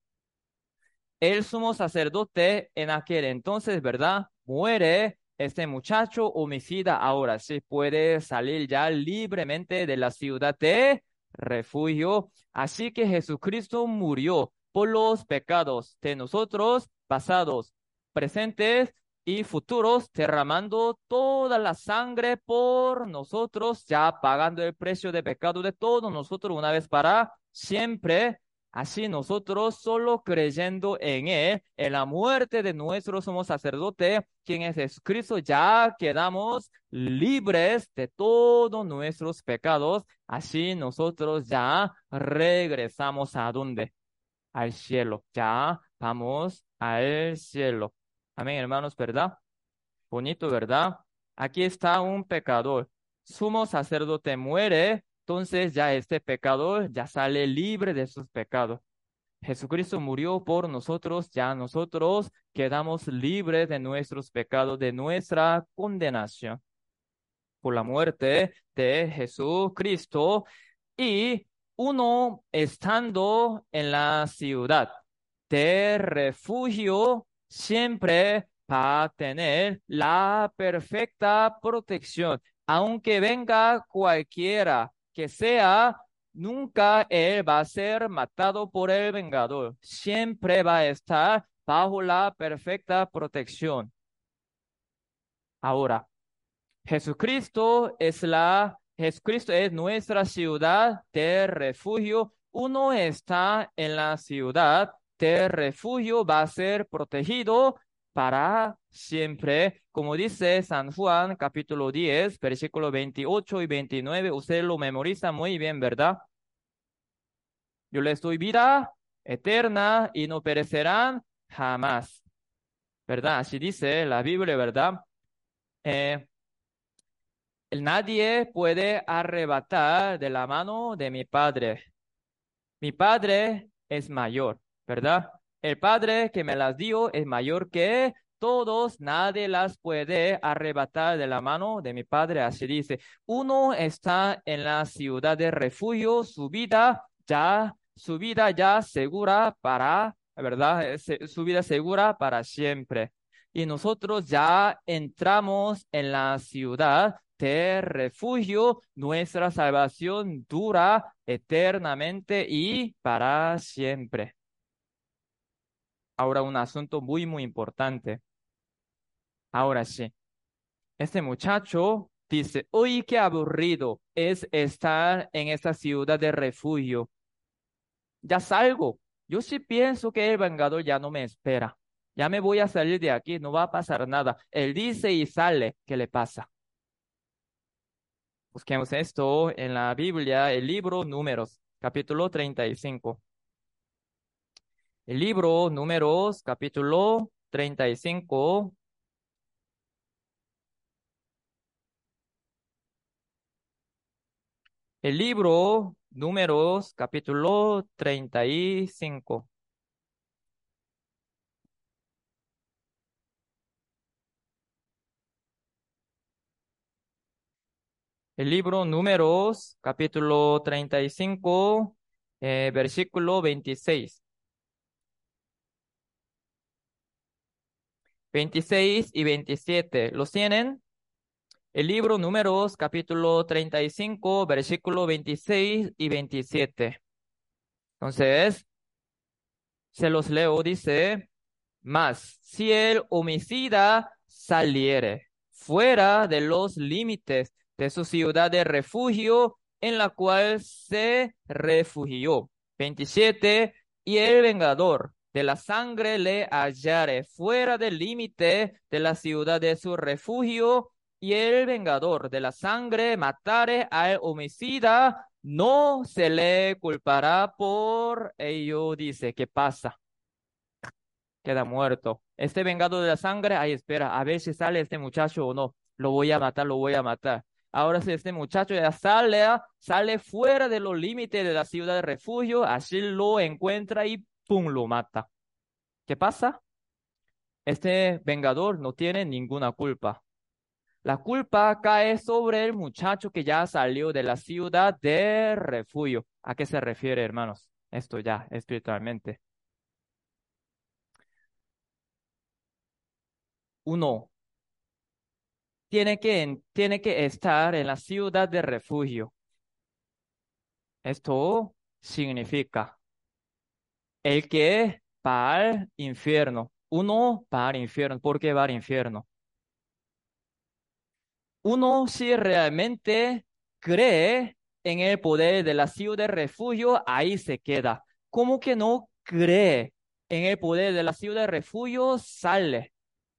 El sumo sacerdote en aquel entonces, ¿verdad? Muere este muchacho homicida ahora sí puede salir ya libremente de la ciudad de refugio. Así que Jesucristo murió por los pecados de nosotros pasados, presentes y futuros, derramando toda la sangre por nosotros, ya pagando el precio de pecado de todos nosotros una vez para siempre. Así nosotros, solo creyendo en Él, en la muerte de nuestro somos sacerdote, quien es Jesucristo, ya quedamos libres de todos nuestros pecados. Así nosotros ya regresamos a dónde? Al cielo. Ya vamos al cielo. Amén, hermanos, ¿verdad? Bonito, ¿verdad? Aquí está un pecador. Sumo sacerdote muere, entonces ya este pecador ya sale libre de sus pecados. Jesucristo murió por nosotros, ya nosotros quedamos libres de nuestros pecados, de nuestra condenación por la muerte de Jesucristo y uno estando en la ciudad de refugio siempre va a tener la perfecta protección. Aunque venga cualquiera que sea, nunca él va a ser matado por el vengador. Siempre va a estar bajo la perfecta protección. Ahora, Jesucristo es la, Jesucristo es nuestra ciudad de refugio. Uno está en la ciudad de refugio va a ser protegido para siempre, como dice San Juan capítulo 10, versículo 28 y 29, usted lo memoriza muy bien, ¿verdad? Yo les doy vida eterna y no perecerán jamás, ¿verdad? Así dice la Biblia, ¿verdad? Eh, nadie puede arrebatar de la mano de mi Padre. Mi Padre es mayor. ¿Verdad? El Padre que me las dio es mayor que todos, nadie las puede arrebatar de la mano de mi Padre. Así dice, uno está en la ciudad de refugio, su vida ya, su vida ya segura para, ¿verdad? Su vida segura para siempre. Y nosotros ya entramos en la ciudad de refugio, nuestra salvación dura eternamente y para siempre. Ahora un asunto muy, muy importante. Ahora sí, este muchacho dice, uy, qué aburrido es estar en esta ciudad de refugio. Ya salgo. Yo sí pienso que el vengador ya no me espera. Ya me voy a salir de aquí, no va a pasar nada. Él dice y sale, ¿qué le pasa? Busquemos esto en la Biblia, el libro Números, capítulo 35. El libro Números, capítulo 35. El libro Números, capítulo 35. El libro Números, capítulo 35, eh, versículo 26. 26 y 27. ¿Los tienen? El libro Números, capítulo 35, versículo 26 y 27. Entonces, se los leo, dice, más si el homicida saliere fuera de los límites de su ciudad de refugio en la cual se refugió. 27. Y el vengador de la sangre le hallare fuera del límite de la ciudad de su refugio, y el vengador de la sangre matare al homicida, no se le culpará por ello. Dice, ¿qué pasa? Queda muerto. Este vengador de la sangre, ahí espera, a ver si sale este muchacho o no. Lo voy a matar, lo voy a matar. Ahora si este muchacho ya sale, sale fuera de los límites de la ciudad de refugio, así lo encuentra y ¡pum! lo mata. ¿Qué pasa? Este vengador no tiene ninguna culpa. La culpa cae sobre el muchacho que ya salió de la ciudad de refugio. ¿A qué se refiere, hermanos? Esto ya espiritualmente. Uno tiene que, tiene que estar en la ciudad de refugio. Esto significa el que va al infierno. Uno va al infierno. ¿Por qué va al infierno? Uno si realmente cree en el poder de la ciudad de refugio, ahí se queda. ¿Cómo que no cree en el poder de la ciudad de refugio? Sale.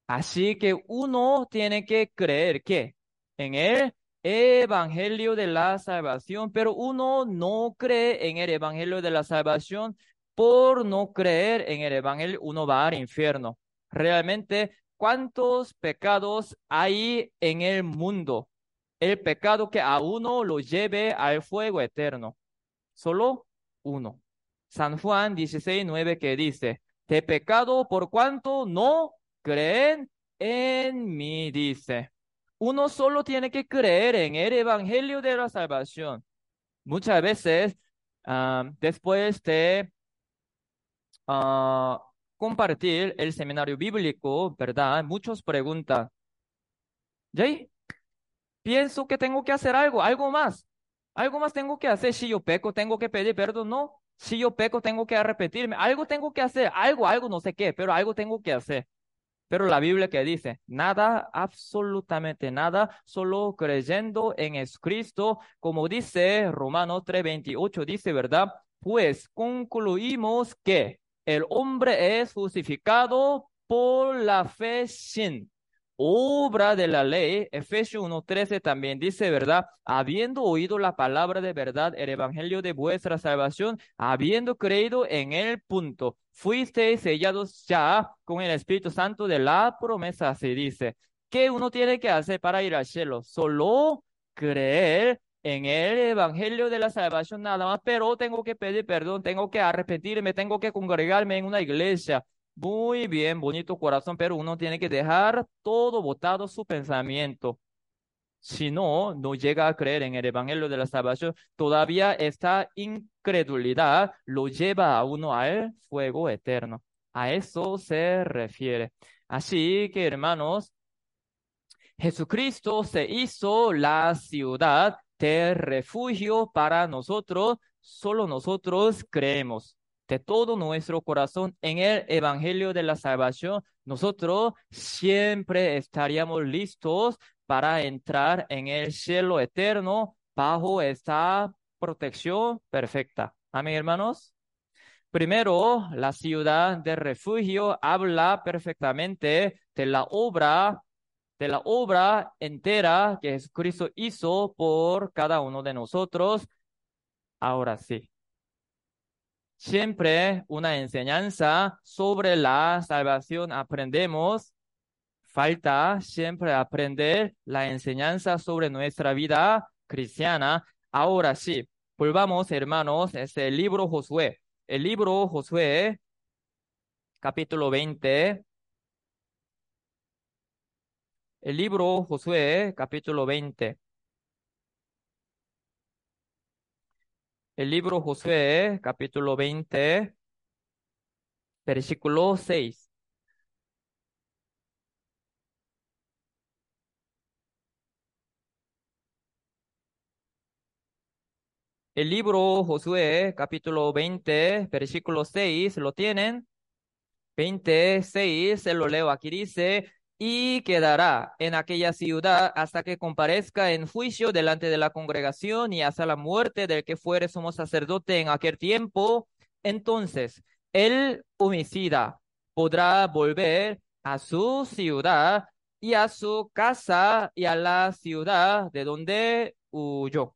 Así que uno tiene que creer que en el evangelio de la salvación, pero uno no cree en el evangelio de la salvación. Por no creer en el evangelio, uno va al infierno. Realmente, ¿cuántos pecados hay en el mundo? El pecado que a uno lo lleve al fuego eterno. Solo uno. San Juan 16, 9 que dice, de pecado por cuanto no creen en mí, dice. Uno solo tiene que creer en el Evangelio de la Salvación. Muchas veces, ah, después de ah, compartir el seminario bíblico, ¿verdad? Muchos preguntan, Jay, pienso que tengo que hacer algo, algo más. Algo más tengo que hacer. Si yo peco, tengo que pedir perdón. No. Si yo peco, tengo que arrepentirme. Algo tengo que hacer. Algo, algo, no sé qué, pero algo tengo que hacer. Pero la Biblia que dice, nada, absolutamente nada, solo creyendo en Cristo, como dice Romanos 3:28, dice, ¿verdad? Pues concluimos que el hombre es justificado por la fe sin obra de la ley. Efesios 1:13 también dice, ¿verdad? Habiendo oído la palabra de verdad, el evangelio de vuestra salvación, habiendo creído en el punto, fuisteis sellados ya con el Espíritu Santo de la promesa, se dice. ¿Qué uno tiene que hacer para ir al cielo? Solo creer en el evangelio de la salvación nada más, pero tengo que pedir perdón, tengo que arrepentirme, tengo que congregarme en una iglesia, muy bien, bonito corazón, pero uno tiene que dejar todo botado su pensamiento. Si no, no llega a creer en el Evangelio de la Salvación, todavía esta incredulidad lo lleva a uno al fuego eterno. A eso se refiere. Así que, hermanos, Jesucristo se hizo la ciudad de refugio para nosotros, solo nosotros creemos de todo nuestro corazón en el Evangelio de la Salvación, nosotros siempre estaríamos listos para entrar en el cielo eterno bajo esta protección perfecta. Amén, hermanos. Primero, la ciudad de refugio habla perfectamente de la obra, de la obra entera que Jesucristo hizo por cada uno de nosotros. Ahora sí. Siempre una enseñanza sobre la salvación aprendemos. Falta siempre aprender la enseñanza sobre nuestra vida cristiana. Ahora sí, volvamos hermanos, es el libro Josué. El libro Josué, capítulo 20. El libro Josué, capítulo 20. El libro Josué, capítulo 20, versículo 6. El libro Josué, capítulo 20, versículo 6, ¿lo tienen? 26, se lo leo aquí, dice, y quedará en aquella ciudad hasta que comparezca en juicio delante de la congregación y hasta la muerte del que fuere sumo sacerdote en aquel tiempo. Entonces, el homicida podrá volver a su ciudad y a su casa y a la ciudad de donde huyó.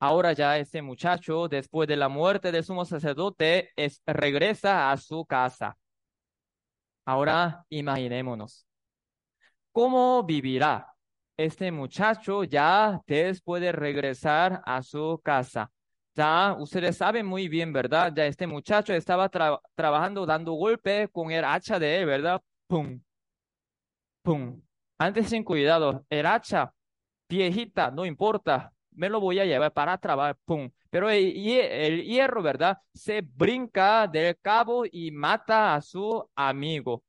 Ahora ya ese muchacho, después de la muerte del sumo sacerdote, es, regresa a su casa. Ahora imaginémonos, ¿cómo vivirá este muchacho ya después de regresar a su casa? Ya ustedes saben muy bien, ¿verdad? Ya este muchacho estaba trabajando dando golpe con el hacha de él, ¿verdad? Pum, pum. Antes sin cuidado, el hacha, viejita, no importa, me lo voy a llevar para trabajar, pum. Pero el, hierro, ¿verdad? Se brinca del cabo y mata a su amigo.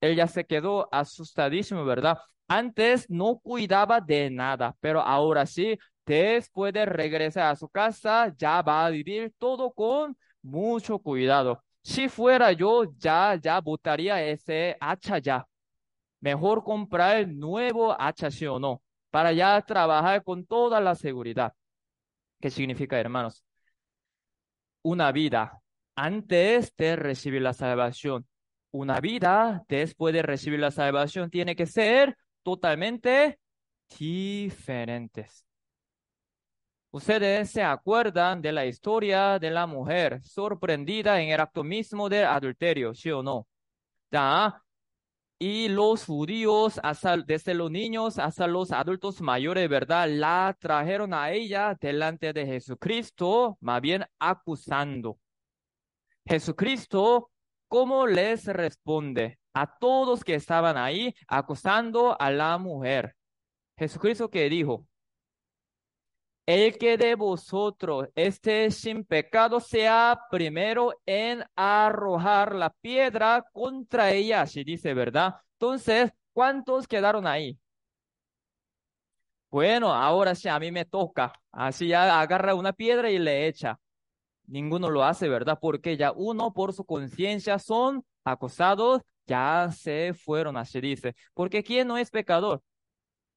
Él ya se quedó asustadísimo, ¿verdad? Antes no cuidaba de nada, pero ahora sí, después de regresar a su casa, ya va a vivir todo con mucho cuidado. Si fuera yo, ya, ya botaría ese hacha ya. Mejor comprar el nuevo hacha, ¿sí o no? para ya trabajar con toda la seguridad. ¿Qué significa, hermanos? Una vida antes de recibir la salvación. Una vida después de recibir la salvación tiene que ser totalmente diferentes. Ustedes se acuerdan de la historia de la mujer sorprendida en el acto mismo del adulterio, ¿sí o no? Y los judíos, desde los niños hasta los adultos mayores, ¿verdad? La trajeron a ella delante de Jesucristo, más bien acusando. Jesucristo, ¿cómo les responde a todos que estaban ahí acusando a la mujer? Jesucristo que dijo, el que de vosotros esté sin pecado sea primero en arrojar la piedra contra ella, así dice, ¿verdad? Entonces, ¿cuántos quedaron ahí? Bueno, ahora sí, a mí me toca. Así ya agarra una piedra y le echa. Ninguno lo hace, ¿verdad? Porque ya uno por su conciencia son acosados, ya se fueron, así dice. Porque ¿quién no es pecador?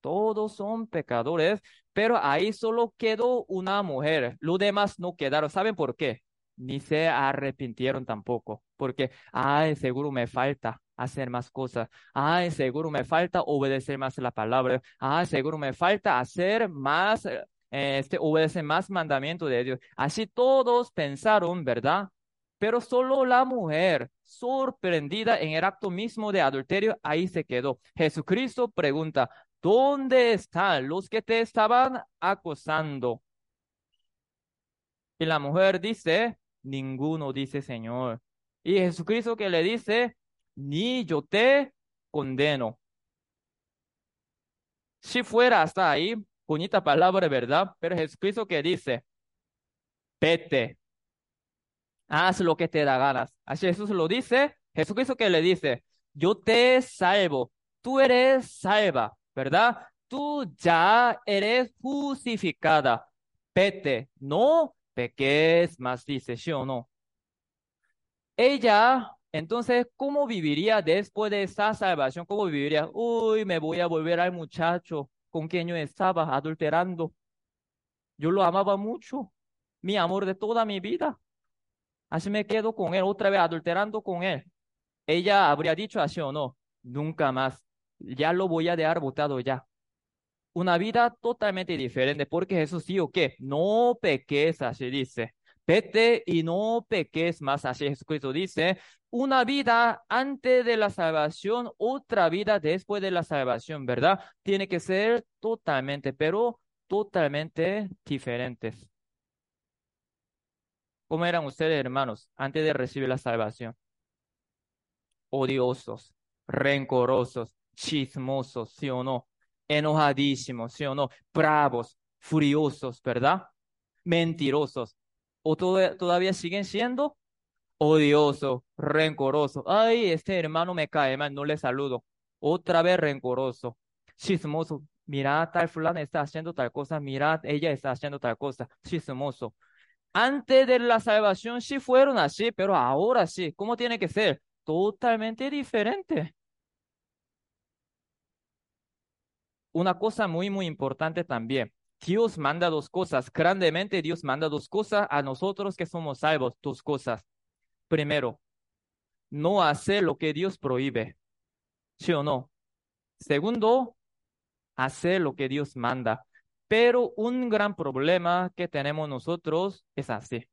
Todos son pecadores, pero ahí solo quedó una mujer. Los demás no quedaron. ¿Saben por qué? Ni se arrepintieron tampoco. Porque, ay, seguro me falta hacer más cosas. Ay, seguro me falta obedecer más la palabra. Ay, seguro me falta hacer más, eh, este, obedecer más mandamiento de Dios. Así todos pensaron, ¿verdad? Pero solo la mujer, sorprendida en el acto mismo de adulterio, ahí se quedó. Jesucristo pregunta, ¿Dónde están los que te estaban acosando? Y la mujer dice, ninguno dice Señor. Y Jesucristo que le dice, ni yo te condeno. Si fuera hasta ahí, bonita palabra, ¿verdad? Pero Jesucristo que dice, vete, haz lo que te da ganas. Así Jesús lo dice, Jesucristo que le dice, yo te salvo, tú eres salva ¿verdad? Tú ya eres justificada. Vete, no peques más, dice, ¿sí o no? Ella, entonces, ¿cómo viviría después de esa salvación? ¿Cómo viviría? Uy, me voy a volver al muchacho con quien yo estaba adulterando. Yo lo amaba mucho, mi amor de toda mi vida. Así me quedo con él, otra vez adulterando con él. Ella habría dicho así o no, nunca más. Ya lo voy a dejar botado ya. Una vida totalmente diferente, porque Jesús dijo que no peques, así dice. Vete y no peques más, así Jesucristo dice. Una vida antes de la salvación, otra vida después de la salvación, ¿verdad? Tiene que ser totalmente, pero totalmente diferentes. ¿Cómo eran ustedes, hermanos, antes de recibir la salvación? Odiosos, rencorosos, chismosos, ¿sí o no? Enojadísimos, ¿sí o no? Bravos, furiosos, ¿verdad? Mentirosos. ¿O todavía siguen siendo? Odiosos, rencorosos. Ay, este hermano me cae mal, no le saludo. Otra vez rencoroso, chismoso. Mira, tal fulano está haciendo tal cosa, mira, ella está haciendo tal cosa, chismoso. Antes de la salvación sí fueron así, pero ahora sí, ¿cómo tiene que ser? Totalmente diferente. Una cosa muy, muy importante también. Dios manda dos cosas. Grandemente Dios manda dos cosas a nosotros que somos salvos. Dos cosas. Primero, no hacer lo que Dios prohíbe. ¿Sí o no? Segundo, hacer lo que Dios manda. Pero un gran problema que tenemos nosotros es así.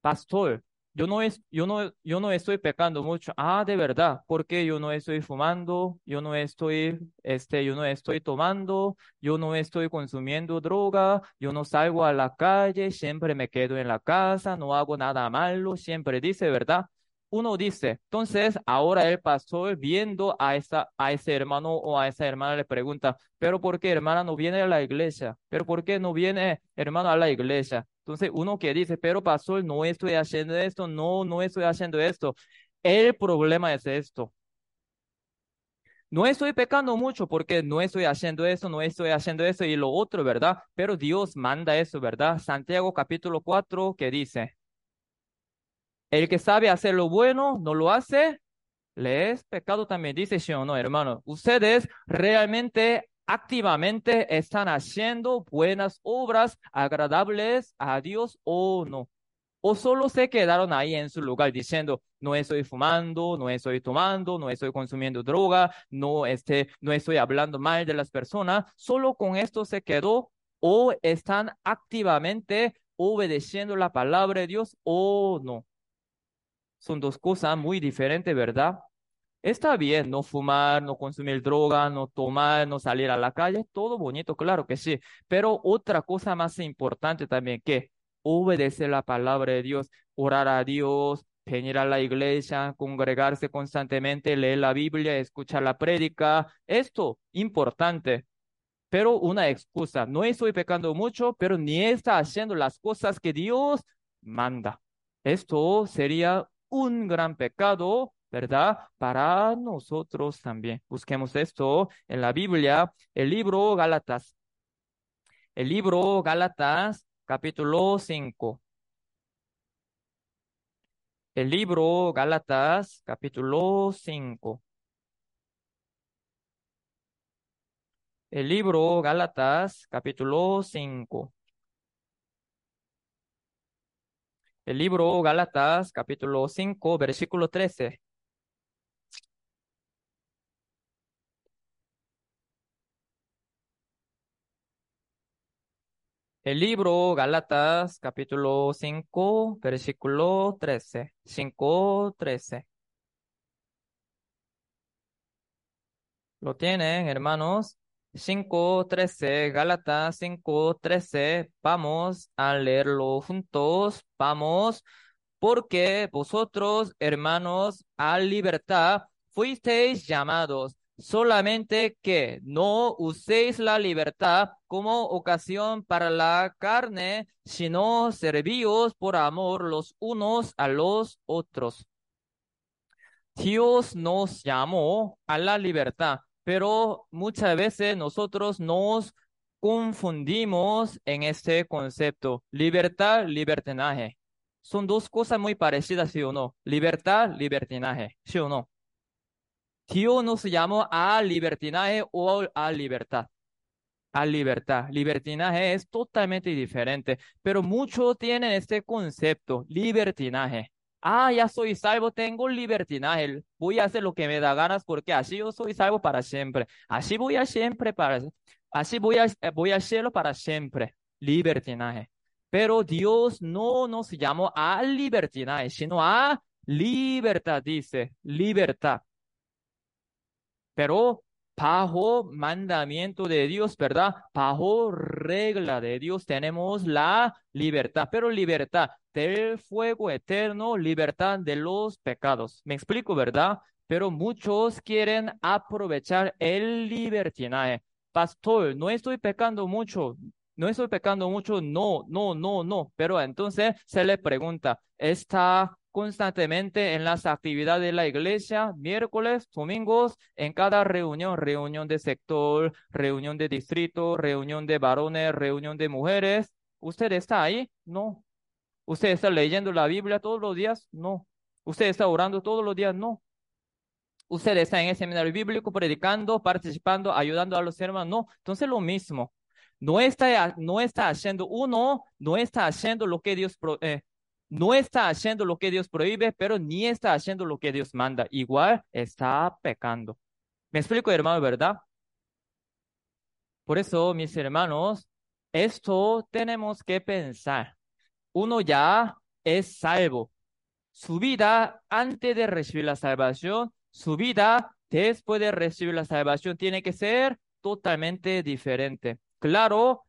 Pastor, yo no, es, yo, no, yo no estoy pecando mucho. Ah, de verdad, porque yo no estoy fumando, yo no estoy, este, yo no estoy tomando, yo no estoy consumiendo droga, yo no salgo a la calle, siempre me quedo en la casa, no hago nada malo, siempre dice, ¿verdad? uno dice, entonces ahora el pastor viendo a, esa, a ese hermano o a esa hermana le pregunta, pero ¿por qué hermana no viene a la iglesia? ¿Pero por qué no viene hermano a la iglesia? Entonces uno que dice, pero pastor, no estoy haciendo esto, no, no estoy haciendo esto. El problema es esto. No estoy pecando mucho porque no estoy haciendo eso, no estoy haciendo eso y lo otro, ¿verdad? Pero Dios manda eso, ¿verdad? Santiago capítulo 4 que dice, el que sabe hacer lo bueno, no lo hace, le es pecado también. Dice sí o no, hermano. Ustedes realmente, activamente están haciendo buenas obras agradables a Dios o no. O solo se quedaron ahí en su lugar diciendo, no estoy fumando, no estoy tomando, no estoy consumiendo droga, no, este, no estoy hablando mal de las personas. Solo con esto se quedó o están activamente obedeciendo la palabra de Dios o no. Son dos cosas muy diferentes, ¿verdad? Está bien no fumar, no consumir droga, no tomar, no salir a la calle, todo bonito, claro que sí, pero otra cosa más importante también que obedecer la palabra de Dios, orar a Dios, venir a la iglesia, congregarse constantemente, leer la Biblia, escuchar la prédica, esto importante. Pero una excusa, no estoy pecando mucho, pero ni está haciendo las cosas que Dios manda. Esto sería un gran pecado, ¿verdad? Para nosotros también. Busquemos esto en la Biblia, el libro Gálatas. El libro Gálatas, capítulo 5. El libro Gálatas, capítulo 5. El libro Gálatas, capítulo 5. El libro Gálatas, capítulo 5, versículo 13. El libro Gálatas, capítulo 5, versículo 13. 5, 13. ¿Lo tienen, hermanos? 5.13, Gálatas 5.13, vamos a leerlo juntos, vamos, porque vosotros, hermanos, a libertad fuisteis llamados, solamente que no uséis la libertad como ocasión para la carne, sino servíos por amor los unos a los otros. Dios nos llamó a la libertad pero muchas veces nosotros nos confundimos en este concepto. Libertad, libertinaje. Son dos cosas muy parecidas, ¿sí o no? Libertad, libertinaje, ¿sí o no? Dios nos llamó a libertinaje o a libertad. A libertad. Libertinaje es totalmente diferente, pero muchos tienen este concepto, libertinaje. Ah, ya soy salvo, tengo libertinaje. Voy a hacer lo que me da ganas porque así yo soy salvo para siempre. Así voy a siempre para, así voy a, voy a hacerlo para siempre. Libertinaje. Pero Dios no nos llamó a libertinaje, sino a libertad, dice, libertad. Pero bajo mandamiento de Dios, ¿verdad? Bajo regla de Dios tenemos la libertad, pero libertad del fuego eterno, libertad de los pecados. Me explico, ¿verdad? Pero muchos quieren aprovechar el libertinaje. Pastor, no estoy pecando mucho, no estoy pecando mucho, no, no, no, no. Pero entonces se le pregunta, ¿está constantemente en las actividades de la iglesia, miércoles, domingos, en cada reunión, reunión de sector, reunión de distrito, reunión de varones, reunión de mujeres. ¿Usted está ahí? No. ¿Usted está leyendo la Biblia todos los días? No. ¿Usted está orando todos los días? No. ¿Usted está en el seminario bíblico predicando, participando, ayudando a los hermanos? No. Entonces lo mismo. No está, no está haciendo uno, no está haciendo lo que Dios eh, no está haciendo lo que Dios prohíbe, pero ni está haciendo lo que Dios manda. Igual está pecando. ¿Me explico, hermano, verdad? Por eso, mis hermanos, esto tenemos que pensar. Uno ya es salvo. Su vida antes de recibir la salvación, su vida después de recibir la salvación tiene que ser totalmente diferente. Claro,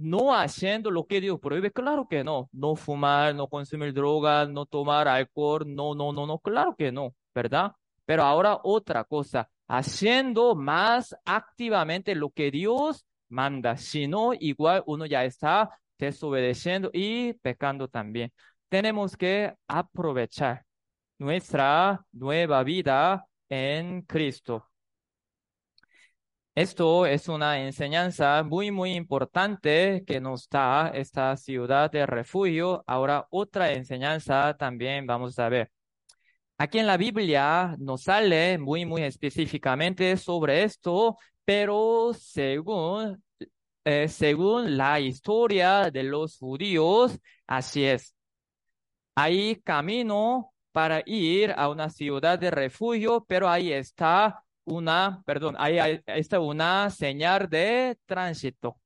no haciendo lo que Dios prohíbe, claro que no. No fumar, no consumir drogas, no tomar alcohol, no, no, no, no, claro que no, ¿verdad? Pero ahora otra cosa, haciendo más activamente lo que Dios manda, si no, igual uno ya está desobedeciendo y pecando también. Tenemos que aprovechar nuestra nueva vida en Cristo. Esto es una enseñanza muy, muy importante que nos da esta ciudad de refugio. Ahora, otra enseñanza también vamos a ver. Aquí en la Biblia nos sale muy, muy específicamente sobre esto, pero según, eh, según la historia de los judíos, así es. Hay camino para ir a una ciudad de refugio, pero ahí está una, perdón, está una señal de tránsito,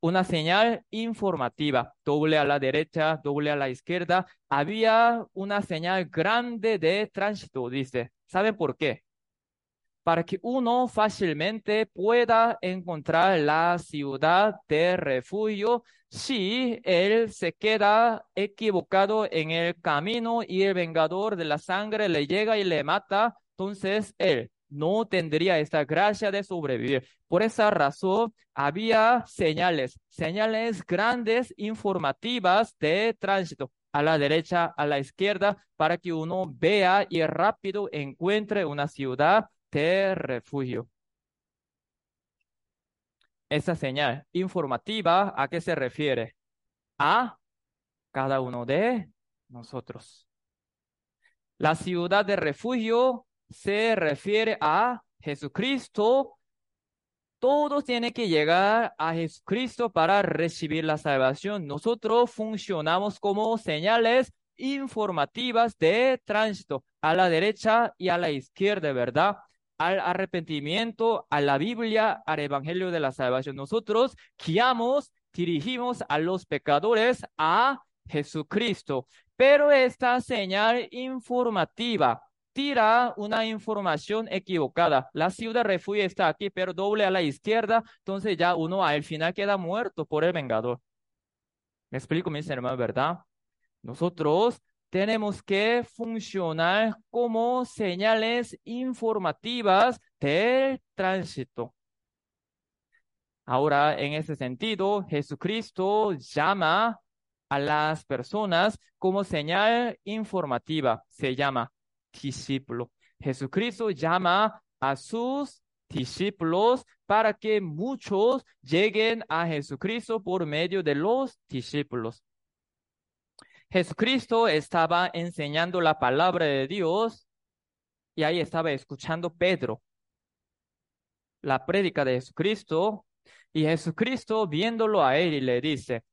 una señal informativa, doble a la derecha, doble a la izquierda. Había una señal grande de tránsito, dice. ¿Saben por qué? Para que uno fácilmente pueda encontrar la ciudad de refugio si él se queda equivocado en el camino y el vengador de la sangre le llega y le mata, entonces él no tendría esta gracia de sobrevivir. Por esa razón, había señales, señales grandes, informativas de tránsito a la derecha, a la izquierda, para que uno vea y rápido encuentre una ciudad de refugio. Esa señal informativa, ¿a qué se refiere? A cada uno de nosotros. La ciudad de refugio se refiere a Jesucristo. Todos tienen que llegar a Jesucristo para recibir la salvación. Nosotros funcionamos como señales informativas de tránsito a la derecha y a la izquierda, ¿verdad? Al arrepentimiento, a la Biblia, al Evangelio de la Salvación. Nosotros guiamos, dirigimos a los pecadores a Jesucristo. Pero esta señal informativa tira una información equivocada. La ciudad refugio está aquí, pero doble a la izquierda, entonces ya uno al final queda muerto por el vengador. Me explico, mis hermanos, ¿verdad? Nosotros tenemos que funcionar como señales informativas del tránsito. Ahora, en ese sentido, Jesucristo llama a las personas como señal informativa. Se llama discípulo. Jesucristo llama a sus discípulos para que muchos lleguen a Jesucristo por medio de los discípulos. Jesucristo estaba enseñando la palabra de Dios y ahí estaba escuchando Pedro la prédica de Jesucristo y Jesucristo viéndolo a él y le dice,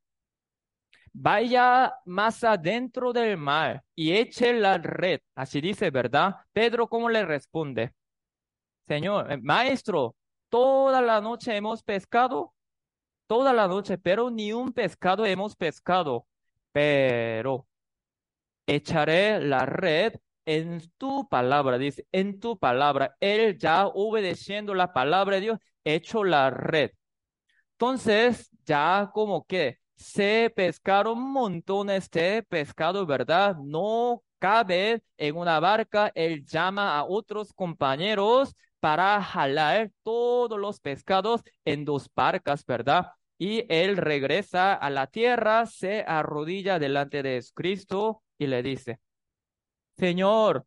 vaya más adentro del mar y eche la red. Así dice, ¿verdad? Pedro, ¿cómo le responde? Señor, eh, maestro, toda la noche hemos pescado, toda la noche, pero ni un pescado hemos pescado. Pero echaré la red en tu palabra, dice, en tu palabra. Él ya obedeciendo la palabra de Dios, hecho la red. Entonces, ya como que se pescaron montones de pescado, ¿verdad? No cabe en una barca. Él llama a otros compañeros para jalar todos los pescados en dos barcas, ¿verdad? Y él regresa a la tierra, se arrodilla delante de Cristo y le dice, Señor,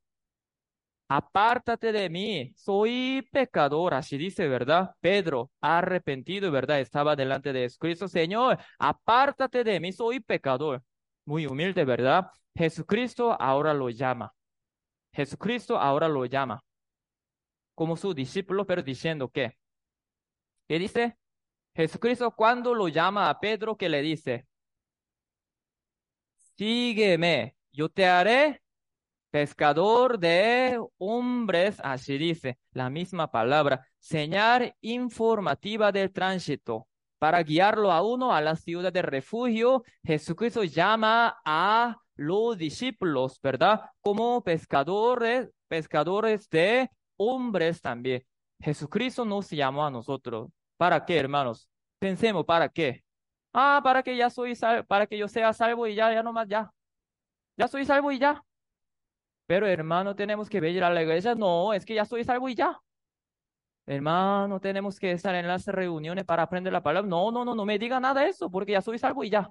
apártate de mí, soy pecador, así dice, ¿verdad? Pedro, arrepentido, ¿verdad? Estaba delante de Cristo, Señor, apártate de mí, soy pecador. Muy humilde, ¿verdad? Jesucristo ahora lo llama. Jesucristo ahora lo llama como su discípulo, pero diciendo que, ¿qué dice? Jesucristo cuando lo llama a Pedro, que le dice, sígueme, yo te haré pescador de hombres, así dice la misma palabra, señal informativa del tránsito. Para guiarlo a uno a la ciudad de refugio, Jesucristo llama a los discípulos, ¿verdad? Como pescadores, pescadores de hombres también. Jesucristo nos llamó a nosotros. ¿Para qué, hermanos? Pensemos, ¿para qué? Ah, para que ya soy para que yo sea salvo y ya, ya nomás, ya. Ya soy salvo y ya. Pero hermano, tenemos que venir a la iglesia. No, es que ya soy salvo y ya. Hermano, tenemos que estar en las reuniones para aprender la palabra. No, no, no, no me diga nada de eso, porque ya soy salvo y ya.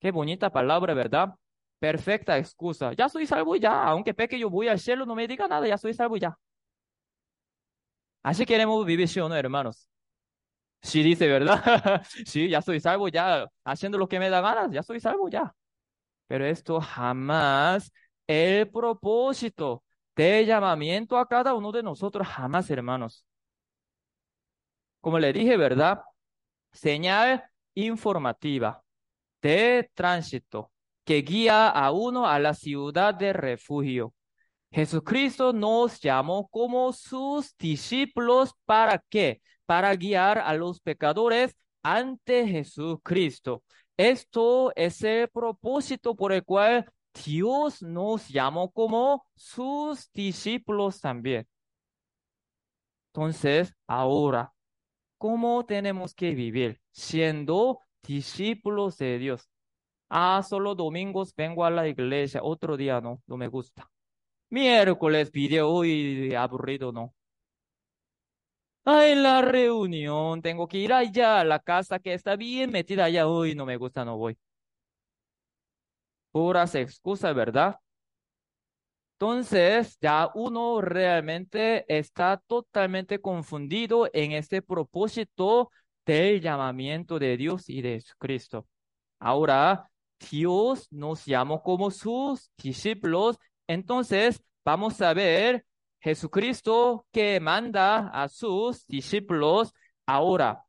Qué bonita palabra, ¿verdad? Perfecta excusa. Ya soy salvo y ya. Aunque peque yo voy al cielo, no me diga nada, ya soy salvo y ya. Así queremos vivir, ¿sí o no, hermanos? Sí, dice, ¿verdad? [LAUGHS] sí, ya soy salvo ya. Haciendo lo que me da ganas, ya soy salvo ya. Pero esto jamás el propósito de llamamiento a cada uno de nosotros, jamás, hermanos. Como le dije, ¿verdad? Señal informativa de tránsito que guía a uno a la ciudad de refugio. Jesucristo nos llamó como sus discípulos para qué? Para guiar a los pecadores ante Jesucristo. Esto es el propósito por el cual Dios nos llamó como sus discípulos también. Entonces, ahora, ¿cómo tenemos que vivir siendo discípulos de Dios? Ah, solo domingos vengo a la iglesia, otro día no, no me gusta. Miércoles video, uy, aburrido, no. Ay, la reunión, tengo que ir allá a la casa que está bien metida allá, uy, no me gusta, no voy. Puras excusas, ¿verdad? Entonces, ya uno realmente está totalmente confundido en este propósito del llamamiento de Dios y de Cristo. Ahora, Dios nos llamó como sus discípulos. Entonces, vamos a ver Jesucristo que manda a sus discípulos. Ahora,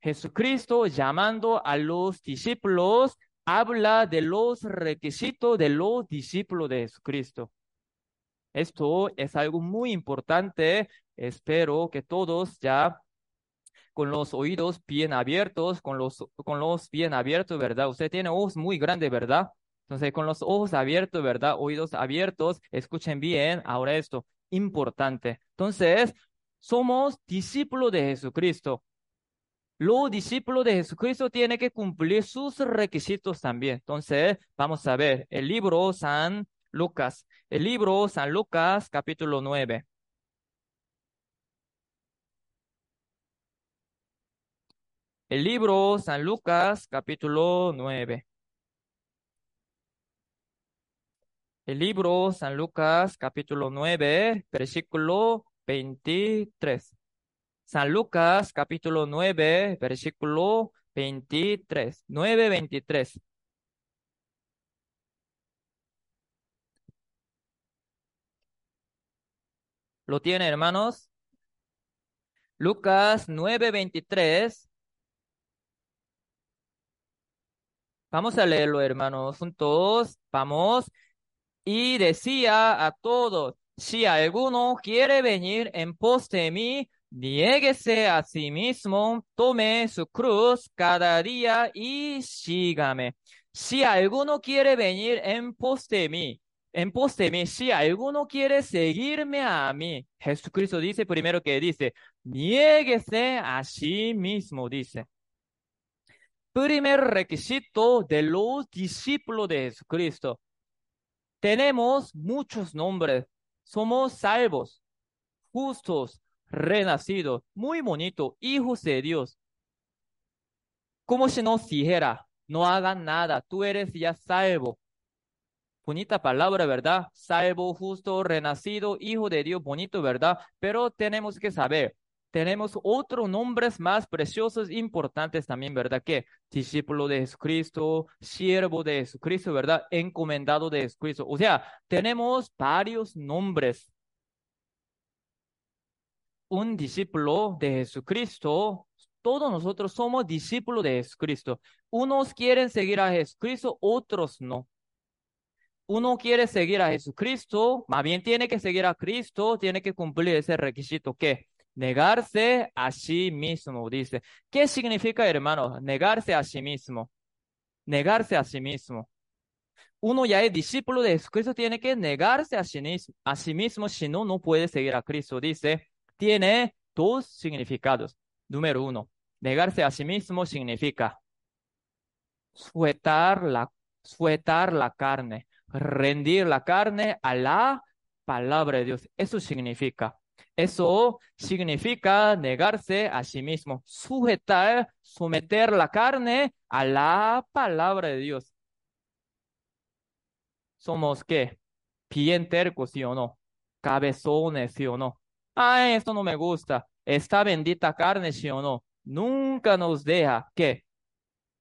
Jesucristo llamando a los discípulos habla de los requisitos de los discípulos de Jesucristo. Esto es algo muy importante. Espero que todos ya con los oídos bien abiertos, con los, con los bien abiertos, ¿verdad? Usted tiene ojos muy grandes, ¿verdad? Entonces, con los ojos abiertos, ¿verdad? Oídos abiertos, escuchen bien ahora esto, importante. Entonces, somos discípulos de Jesucristo. Los discípulos de Jesucristo tienen que cumplir sus requisitos también. Entonces, vamos a ver el libro San Lucas, el libro San Lucas, capítulo 9. El libro San Lucas, capítulo 9. El libro San Lucas, capítulo 9, versículo 23. San Lucas, capítulo 9, versículo 23. 9, 23. ¿Lo tiene, hermanos? Lucas 9, 23. Vamos a leerlo, hermanos, juntos. Vamos. Y decía a todos, si alguno quiere venir en pos de mí, niéguese a sí mismo, tome su cruz cada día y sígame. Si alguno quiere venir en pos de mí, en pos de mí, si alguno quiere seguirme a mí, Jesucristo dice primero que dice, niéguese a sí mismo, dice. Primer requisito de los discípulos de Jesucristo. Tenemos muchos nombres. Somos salvos, justos, renacidos, muy bonito, hijos de Dios. Como si nos dijera, no hagan nada, tú eres ya salvo. Bonita palabra, ¿verdad? Salvo, justo, renacido, hijo de Dios, bonito, ¿verdad? Pero tenemos que saber, tenemos otros nombres más preciosos, importantes también, ¿verdad? Que discípulo de Jesucristo, siervo de Jesucristo, ¿verdad? Encomendado de Jesucristo. O sea, tenemos varios nombres. Un discípulo de Jesucristo, todos nosotros somos discípulos de Jesucristo. Unos quieren seguir a Jesucristo, otros no. Uno quiere seguir a Jesucristo, más bien tiene que seguir a Cristo, tiene que cumplir ese requisito que Negarse a sí mismo, dice. ¿Qué significa, hermano? Negarse a sí mismo. Negarse a sí mismo. Uno ya es discípulo de Jesucristo, tiene que negarse a sí, mismo, a sí mismo, si no, no puede seguir a Cristo. Dice, tiene dos significados. Número uno, negarse a sí mismo significa suetar la, la carne, rendir la carne a la palabra de Dios. Eso significa. Eso significa negarse a sí mismo, sujetar, someter la carne a la palabra de Dios. ¿Somos qué? Bien sí o no. Cabezones, sí o no. Ah, esto no me gusta. Esta bendita carne, sí o no. Nunca nos deja que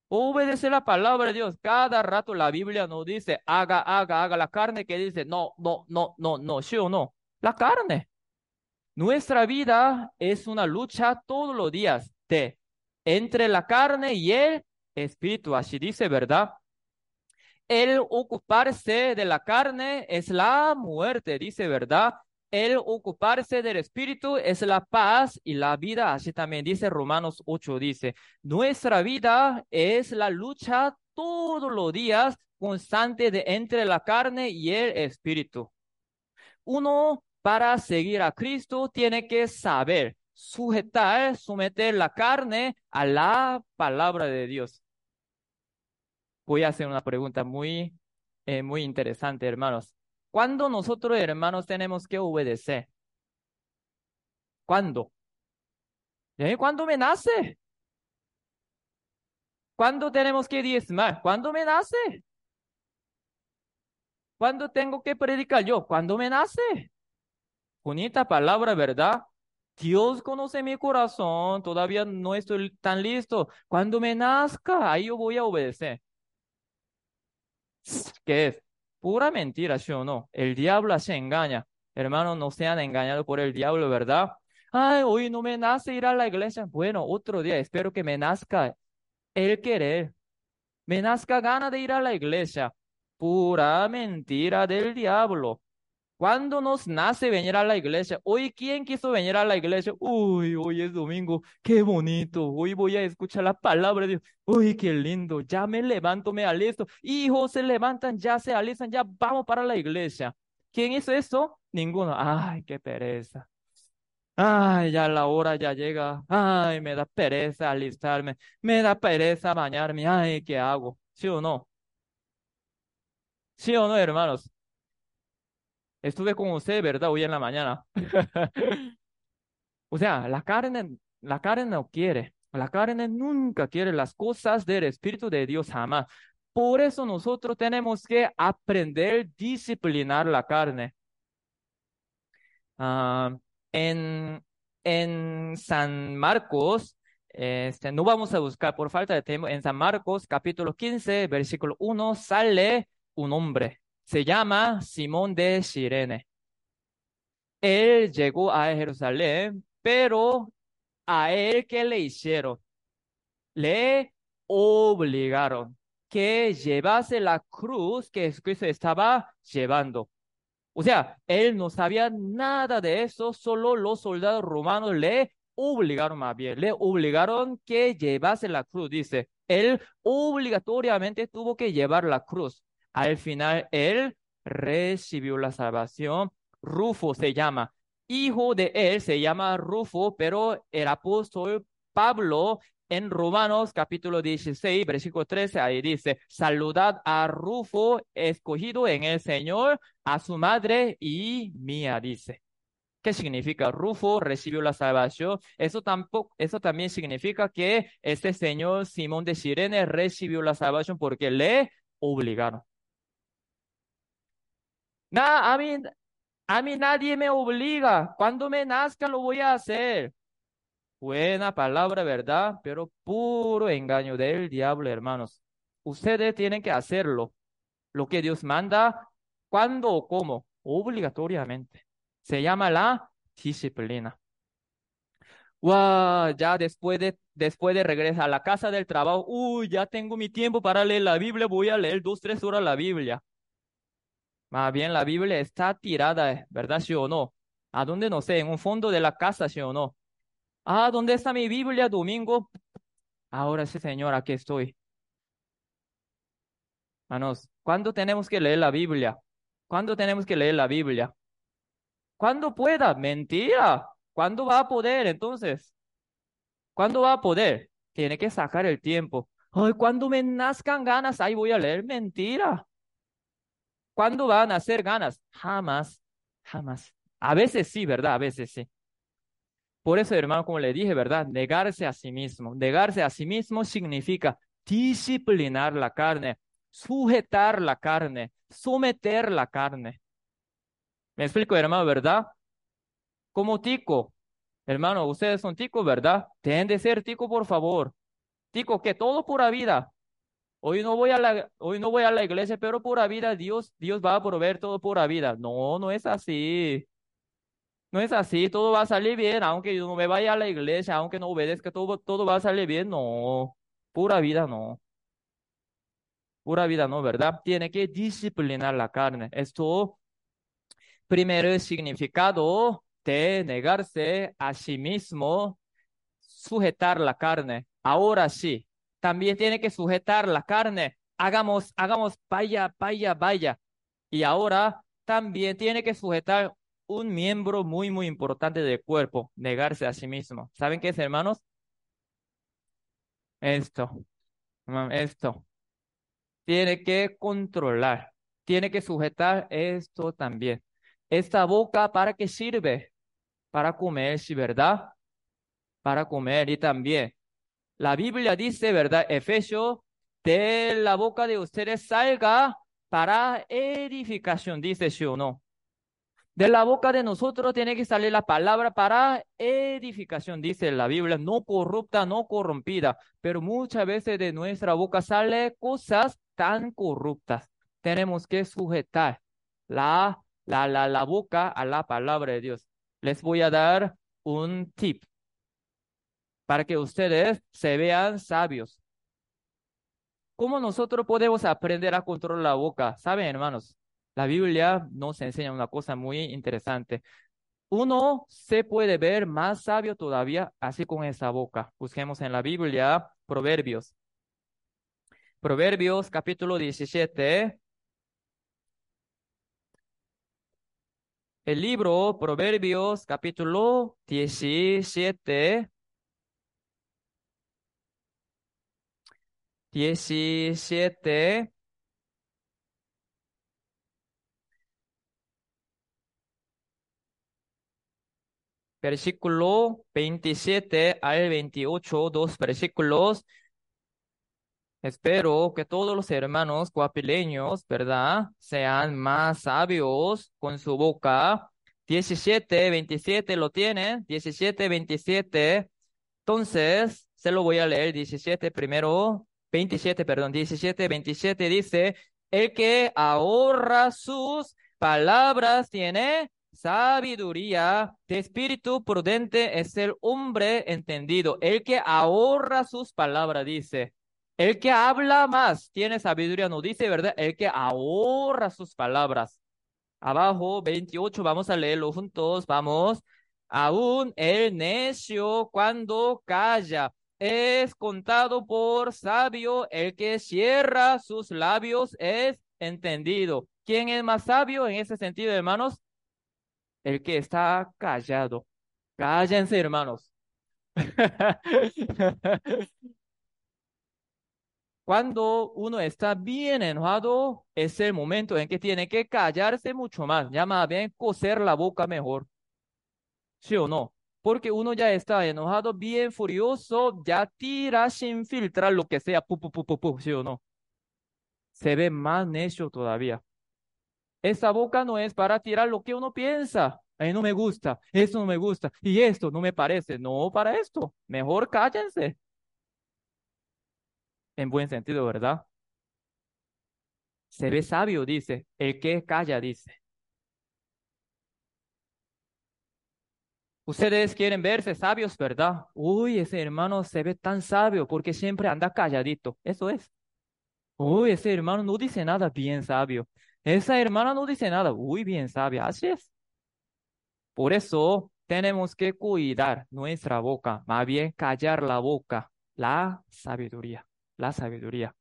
obedece la palabra de Dios. Cada rato la Biblia nos dice, haga, haga, haga la carne que dice, no, no, no, no, no, sí o no. La carne. Nuestra vida es una lucha todos los días de entre la carne y el espíritu, así dice, ¿verdad? El ocuparse de la carne es la muerte, dice, ¿verdad? El ocuparse del espíritu es la paz y la vida, así también dice Romanos 8, dice, nuestra vida es la lucha todos los días constante de entre la carne y el espíritu. Uno para seguir a Cristo tiene que saber sujetar, someter la carne a la palabra de Dios. Voy a hacer una pregunta muy, eh, muy interesante, hermanos. ¿Cuándo nosotros, hermanos, tenemos que obedecer? ¿Cuándo? ¿Eh? ¿Cuándo me nace? ¿Cuándo tenemos que diezmar? ¿Cuándo me nace? ¿Cuándo tengo que predicar yo? ¿Cuándo me nace? Bonita palabra, ¿verdad? Dios conoce mi corazón, todavía no estoy tan listo. Cuando me nazca, ahí yo voy a obedecer. ¿Qué es? Pura mentira, ¿sí o no? El diablo se engaña. Hermanos, no sean engañados por el diablo, ¿verdad? Ay, hoy no me nace ir a la iglesia. Bueno, otro día, espero que me nazca el querer. Me nazca gana de ir a la iglesia. Pura mentira del diablo. ¿Cuándo nos nace venir a la iglesia? Hoy, ¿quién quiso venir a la iglesia? Uy, hoy es domingo, qué bonito. Hoy voy a escuchar la palabra de Dios. Uy, qué lindo. Ya me levanto, me alisto. Hijos se levantan, ya se alistan, ya vamos para la iglesia. ¿Quién hizo esto? Ninguno. Ay, qué pereza. Ay, ya la hora ya llega. Ay, me da pereza alistarme. Me da pereza bañarme. Ay, ¿qué hago? ¿Sí o no? ¿Sí o no, hermanos? Estuve con usted, ¿verdad? Hoy en la mañana. [LAUGHS] O sea, la carne, la carne no quiere. La carne nunca quiere las cosas del Espíritu de Dios jamás. Por eso nosotros tenemos que aprender a disciplinar la carne. Ah, En, en San Marcos, este, no vamos a buscar por falta de tiempo, en San Marcos capítulo 15, versículo 1, sale un hombre, se llama Simón de Sirene. Él llegó a Jerusalén, pero a él que le hicieron, le obligaron que llevase la cruz que Cristo estaba llevando. O sea, él no sabía nada de eso, solo los soldados romanos le obligaron más bien, le obligaron que llevase la cruz, dice. Él obligatoriamente tuvo que llevar la cruz. Al final, él recibió la salvación. Rufo se llama. Hijo de él se llama Rufo, pero el apóstol Pablo en Romanos capítulo 16, versículo 13, ahí dice, saludad a Rufo, escogido en el Señor, a su madre y mía, dice. ¿Qué significa? Rufo recibió la salvación. Eso tampoco, eso también significa que este señor Simón de Sirene recibió la salvación porque le obligaron. Nada, a mí, a mí nadie me obliga. Cuando me nazca lo voy a hacer. Buena palabra, ¿verdad? Pero puro engaño del diablo, hermanos. Ustedes tienen que hacerlo. Lo que Dios manda, cuándo o cómo, obligatoriamente. Se llama la disciplina. Wow, ya después de, después de regresar a la casa del trabajo, uy, ya tengo mi tiempo para leer la Biblia, voy a leer dos, tres horas la Biblia. Más bien la Biblia está tirada, ¿verdad? ¿Sí o no? ¿A dónde? No sé, en un fondo de la casa, ¿sí o no? Ah, ¿dónde está mi Biblia, domingo? Ahora sí, Señor, aquí estoy. Manos, ¿cuándo tenemos que leer la Biblia? ¿Cuándo tenemos que leer la Biblia? Cuando pueda, mentira. ¿Cuándo va a poder entonces? ¿Cuándo va a poder? Tiene que sacar el tiempo. Ay, cuando me nazcan ganas, ahí voy a leer. Mentira. ¿Cuándo van a hacer ganas? Jamás, jamás. A veces sí, ¿verdad? A veces sí. Por eso, hermano, como le dije, ¿verdad? Negarse a sí mismo. Negarse a sí mismo significa disciplinar la carne, sujetar la carne, someter la carne. Me explico, hermano, ¿verdad? Como tico. Hermano, ustedes son ticos, ¿verdad? Tienen de ser tico, por favor. Tico, que todo pura vida. Hoy no voy a la, hoy no voy a la iglesia, pero pura vida, Dios, Dios va a proveer todo pura vida. No, no es así. No es así, todo va a salir bien, aunque yo no me vaya a la iglesia, aunque no obedezca, todo, todo va a salir bien. No, pura vida no. Pura vida no, ¿verdad? Tiene que disciplinar la carne. Esto, primero, significado de negarse a sí mismo, sujetar la carne. Ahora sí, también tiene que sujetar la carne. Hagamos, hagamos, vaya, vaya, vaya. Y ahora también tiene que sujetar un miembro muy, muy importante del cuerpo, negarse a sí mismo. ¿Saben qué es, hermanos? Esto, esto. Tiene que controlar, tiene que sujetar esto también. Esta boca, ¿para qué sirve? Para comer, sí, ¿verdad? Para comer y también. La Biblia dice, ¿verdad? Efesios, de la boca de ustedes salga para edificación, dice sí o no. De la boca de nosotros tiene que salir la palabra para edificación, dice la Biblia, no corrupta, no corrompida, pero muchas veces de nuestra boca sale cosas tan corruptas. Tenemos que sujetar la, la, la, la boca a la palabra de Dios. Les voy a dar un tip para que ustedes se vean sabios. ¿Cómo nosotros podemos aprender a controlar la boca? ¿Saben, hermanos? La Biblia nos enseña una cosa muy interesante. Uno se puede ver más sabio todavía así con esa boca. Busquemos en la Biblia Proverbios. Proverbios capítulo 17. El libro Proverbios capítulo 17. 17. versículo 27 al 28, dos versículos. Espero que todos los hermanos guapileños, ¿verdad? Sean más sabios con su boca. 17, 27, ¿lo tienen? 17, 27. Entonces, se lo voy a leer. 17 primero. 27, perdón. 17, 27 dice, el que ahorra sus palabras tiene sabiduría. De espíritu prudente es el hombre entendido. El que ahorra sus palabras, dice. El que habla más tiene sabiduría, no dice, ¿verdad? El que ahorra sus palabras. Abajo, 28, vamos a leerlo juntos, vamos. Aún el necio cuando calla es contado por sabio, el que cierra sus labios es entendido. ¿Quién es más sabio en ese sentido, hermanos? El que está callado. Cállense, hermanos. [LAUGHS] Cuando uno está bien enojado, es el momento en que tiene que callarse mucho más. Llama bien coser la boca mejor. ¿Sí o no? Porque uno ya está enojado, bien furioso, ya tira sin filtrar lo que sea, pu, ¿sí o no? Se ve más necio todavía. Esa boca no es para tirar lo que uno piensa. Ahí no me gusta, esto no me gusta, y esto no me parece. No para esto. Mejor cállense en buen sentido, ¿verdad? Se ve sabio, dice. El que calla, dice. Ustedes quieren verse sabios, ¿verdad? Uy, ese hermano se ve tan sabio porque siempre anda calladito. Eso es. Uy, ese hermano no dice nada bien sabio. Esa hermana no dice nada. Uy, bien sabia. Así es. Por eso tenemos que cuidar nuestra boca, más bien callar la boca, la sabiduría la sabiduría.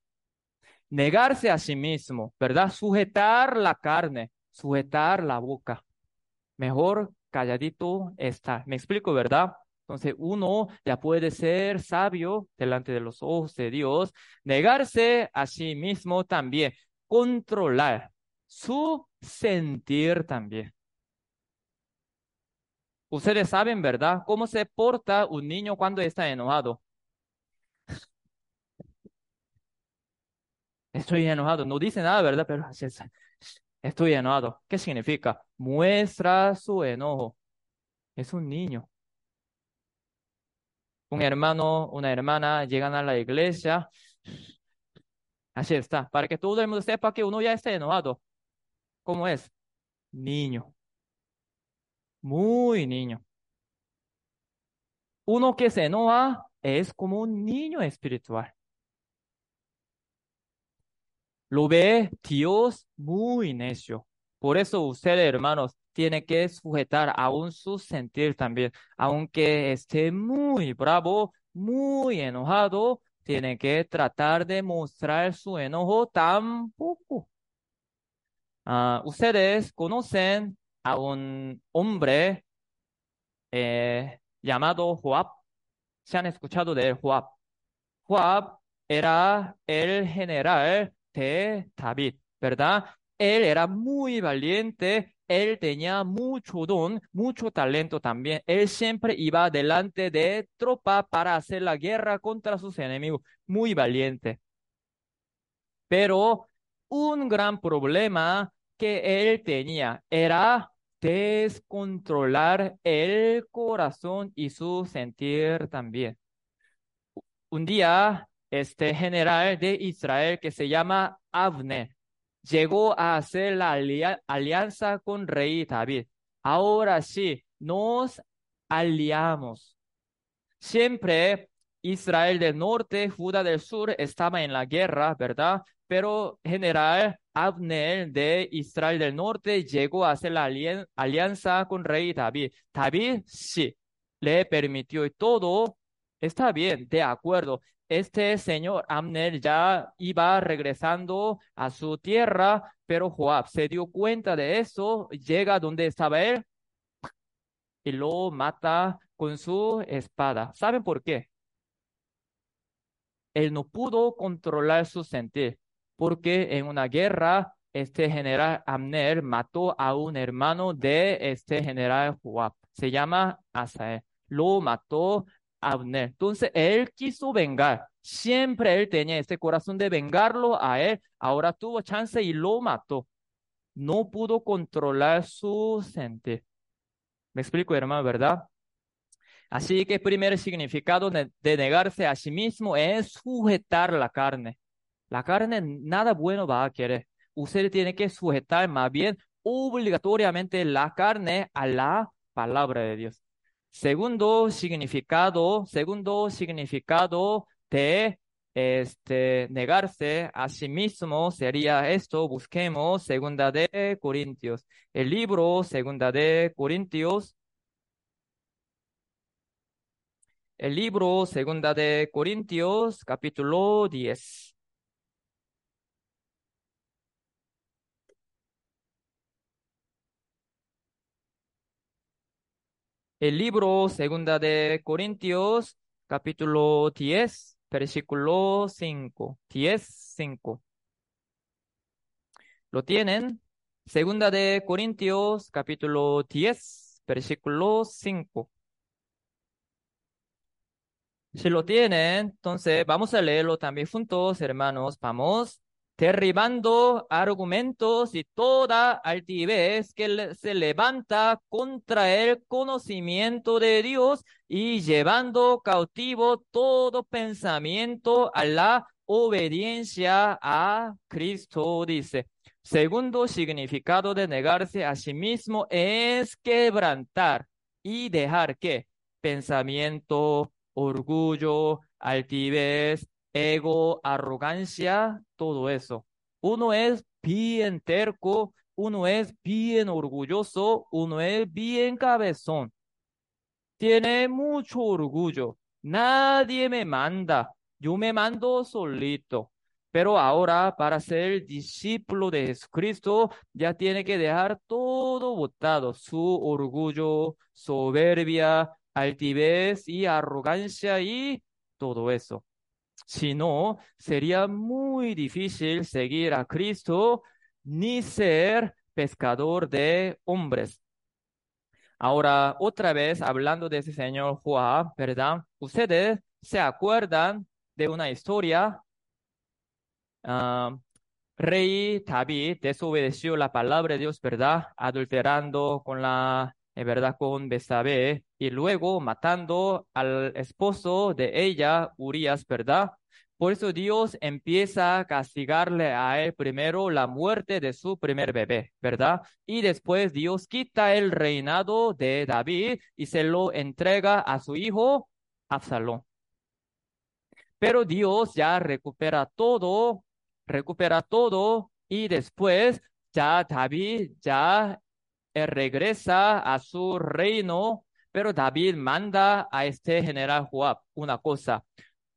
Negarse a sí mismo, ¿verdad? Sujetar la carne, sujetar la boca. Mejor calladito está. Me explico, ¿verdad? Entonces uno ya puede ser sabio delante de los ojos de Dios, negarse a sí mismo también, controlar su sentir también. Ustedes saben, ¿verdad? ¿Cómo se porta un niño cuando está enojado? [LAUGHS] Estoy enojado. No dice nada, ¿verdad? Pero estoy enojado. ¿Qué significa? Muestra su enojo. Es un niño. Un hermano, una hermana llegan a la iglesia. Así está. Para que todo el mundo sepa que uno ya está enojado. ¿Cómo es? Niño. Muy niño. Uno que se enoja es como un niño espiritual. Lo ve Dios muy necio. Por eso usted, hermanos, tiene que sujetar aún su sentir también. Aunque esté muy bravo, muy enojado, tiene que tratar de mostrar su enojo tampoco. Ah, ustedes conocen a un hombre eh, llamado Joab. ¿Se han escuchado de Joab? Joab era el general de David, ¿verdad? Él era muy valiente, él tenía mucho don, mucho talento también. Él siempre iba delante de tropa para hacer la guerra contra sus enemigos, muy valiente. Pero un gran problema que él tenía era descontrolar el corazón y su sentir también. Un día este general de Israel que se llama Avner llegó a hacer la alianza con rey David. Ahora sí, nos aliamos. Siempre Israel del norte, Judá del sur estaba en la guerra, ¿verdad? Pero general Abner de Israel del norte llegó a hacer la alianza con rey David. David sí, le permitió todo. Está bien, de acuerdo este señor Amner ya iba regresando a su tierra, pero Joab se dio cuenta de eso, llega donde estaba él y lo mata con su espada. ¿Saben por qué? Él no pudo controlar su sentir, porque en una guerra este general Amner mató a un hermano de este general Joab. Se llama Asael. Lo mató Abner. Entonces él quiso vengar. Siempre él tenía ese corazón de vengarlo a él. Ahora tuvo chance y lo mató. No pudo controlar su sentir. Me explico, hermano, ¿verdad? Así que el primer significado de, de negarse a sí mismo es sujetar la carne. La carne nada bueno va a querer. Usted tiene que sujetar más bien obligatoriamente la carne a la palabra de Dios. Segundo significado, segundo significado de este, negarse a sí mismo sería esto. Busquemos Segunda de Corintios. El libro Segunda de Corintios. El libro Segunda de Corintios, capítulo 10. El libro Segunda de Corintios, capítulo 10, versículo 5. 10, 5. ¿Lo tienen? Segunda de Corintios, capítulo 10, versículo 5. Si lo tienen, entonces vamos a leerlo también juntos, hermanos. Vamos derribando argumentos y toda altivez que se levanta contra el conocimiento de Dios y llevando cautivo todo pensamiento a la obediencia a Cristo, dice. Segundo significado de negarse a sí mismo es quebrantar y dejar que pensamiento, orgullo, altivez, ego, arrogancia, todo eso. Uno es bien terco, uno es bien orgulloso, uno es bien cabezón. Tiene mucho orgullo. Nadie me manda. Yo me mando solito. Pero ahora, para ser discípulo de Jesucristo, ya tiene que dejar todo botado, su orgullo, soberbia, altivez y arrogancia y todo eso. Si no, sería muy difícil seguir a Cristo ni ser pescador de hombres. Ahora, otra vez, hablando de ese señor Juan, ¿verdad? Ustedes se acuerdan de una historia. Uh, rey David desobedeció la palabra de Dios, ¿verdad? Adulterando con la verdad, con Besabé, y luego matando al esposo de ella, Urias, ¿verdad? Por eso Dios empieza a castigarle a él primero la muerte de su primer bebé, ¿verdad? Y después Dios quita el reinado de David y se lo entrega a su hijo Absalón. Pero Dios ya recupera todo, recupera todo y después ya David ya regresa a su reino, pero David manda a este general Joab una cosa,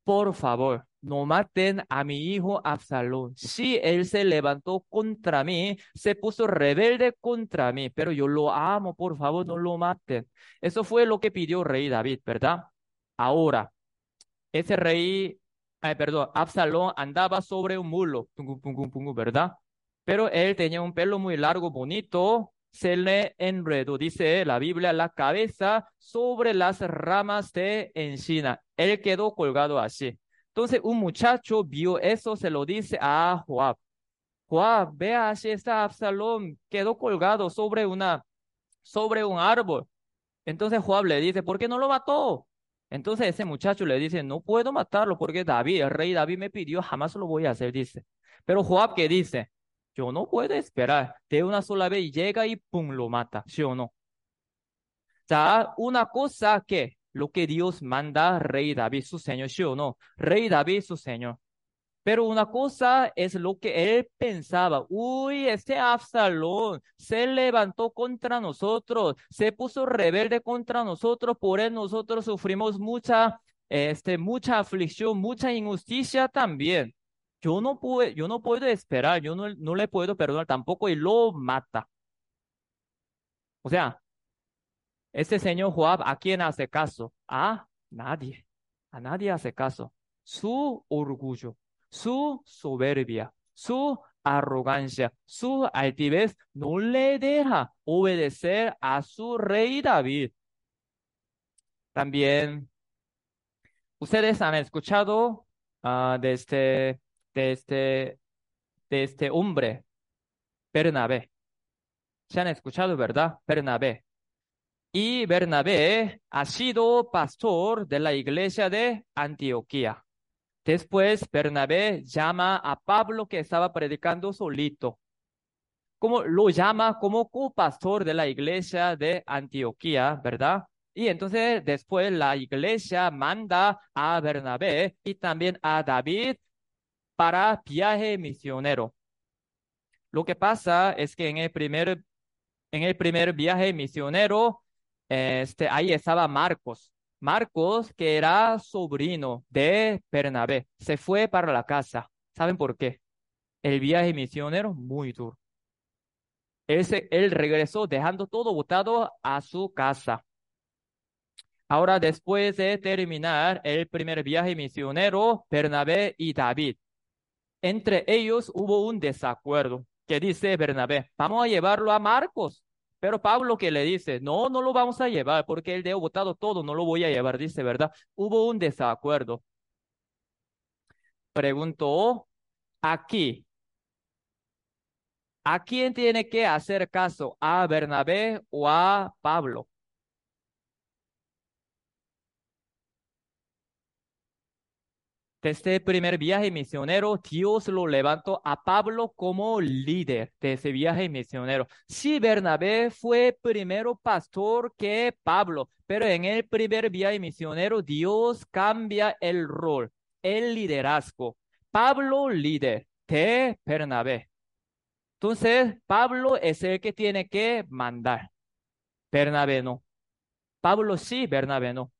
por favor, no maten a mi hijo Absalón. Si él se levantó contra mí, se puso rebelde contra mí, pero yo lo amo, por favor, no lo maten. Eso fue lo que pidió rey David, ¿verdad? Ahora, ese rey, perdón, Absalón andaba sobre un mulo, ¿verdad? Pero él tenía un pelo muy largo, bonito, se le enredó, dice la Biblia, la cabeza sobre las ramas de encina. Él quedó colgado así. Entonces un muchacho vio eso, se lo dice a Joab. Joab, vea, así está Absalón, quedó colgado sobre una, sobre un árbol. Entonces Joab le dice, ¿por qué no lo mató? Entonces ese muchacho le dice, no puedo matarlo porque David, el rey David me pidió, jamás lo voy a hacer, dice. Pero Joab, ¿qué dice? Yo no puedo esperar de una sola vez llega y pum, lo mata, ¿sí o no? sea, una cosa que lo que Dios manda, Rey David, su Señor, ¿sí o no? Rey David, su Señor. Pero una cosa es lo que él pensaba. Uy, este Absalón se levantó contra nosotros, se puso rebelde contra nosotros, por él nosotros sufrimos mucha, este, mucha aflicción, mucha injusticia también yo no puedo, yo no puedo esperar, yo no, no le puedo perdonar tampoco y lo mata. O sea, este señor Joab, ¿a quién hace caso? A nadie. A nadie hace caso. Su orgullo, su soberbia, su arrogancia, su altivez no le deja obedecer a su rey David. También, ustedes han escuchado uh, de este de este, de este hombre, Bernabé. Se han escuchado, ¿verdad? Bernabé. Y Bernabé ha sido pastor de la iglesia de Antioquía. Después Bernabé llama a Pablo que estaba predicando solito. Como lo llama como copastor de la iglesia de Antioquía, ¿verdad? Y entonces después la iglesia manda a Bernabé y también a David para viaje misionero. Lo que pasa es que en el primer, en el primer viaje misionero, este, ahí estaba Marcos. Marcos, que era sobrino de Bernabé, se fue para la casa. ¿Saben por qué? El viaje misionero muy duro. Él, él regresó dejando todo botado a su casa. Ahora, después de terminar el primer viaje misionero, Bernabé y David, entre ellos hubo un desacuerdo que dice Bernabé, vamos a llevarlo a Marcos. Pero Pablo que le dice, no, no lo vamos a llevar porque él dejó botado todo, no lo voy a llevar, dice, ¿verdad? Hubo un desacuerdo. Preguntó aquí, ¿a quién tiene que hacer caso? ¿A Bernabé o a Pablo? Desde el primer viaje misionero, Dios lo levantó a Pablo como líder de ese viaje misionero. Sí, Bernabé fue primero pastor que Pablo, pero en el primer viaje misionero, Dios cambia el rol, el liderazgo. Pablo líder de Bernabé. Entonces, Pablo es el que tiene que mandar. Bernabé no. Pablo sí, Bernabé no.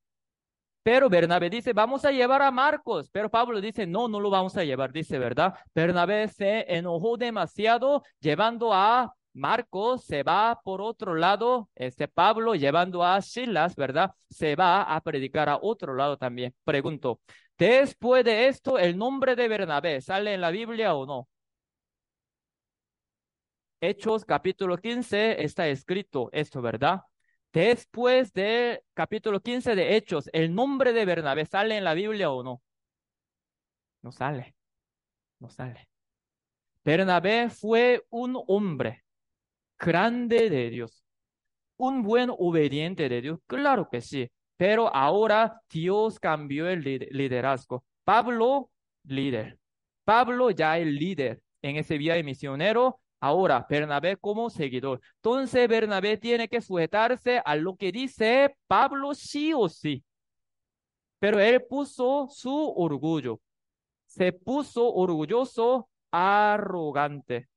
Pero Bernabé dice, vamos a llevar a Marcos. Pero Pablo dice, no, no lo vamos a llevar, dice, ¿verdad? Bernabé se enojó demasiado llevando a Marcos, se va por otro lado, este Pablo llevando a Silas, ¿verdad? Se va a predicar a otro lado también. Pregunto, después de esto, ¿el nombre de Bernabé sale en la Biblia o no? Hechos capítulo 15 está escrito esto, ¿verdad? Después del capítulo 15 de Hechos, ¿el nombre de Bernabé sale en la Biblia o no? No sale, no sale. Bernabé fue un hombre grande de Dios, un buen obediente de Dios, claro que sí, pero ahora Dios cambió el liderazgo. Pablo, líder. Pablo ya el líder en ese viaje misionero Ahora, Bernabé como seguidor. Entonces, Bernabé tiene que sujetarse a lo que dice Pablo sí o sí. Pero él puso su orgullo. Se puso orgulloso, arrogante.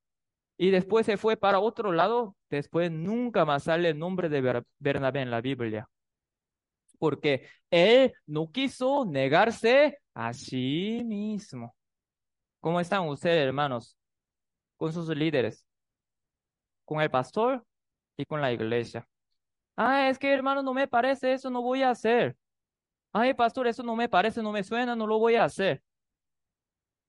Y después se fue para otro lado. Después nunca más sale el nombre de Bernabé en la Biblia. Porque él no quiso negarse a sí mismo. ¿Cómo están ustedes, hermanos? Con sus líderes, con el pastor y con la iglesia. Ah, es que hermano, no me parece, eso no voy a hacer. Ay, pastor, eso no me parece, no me suena, no lo voy a hacer.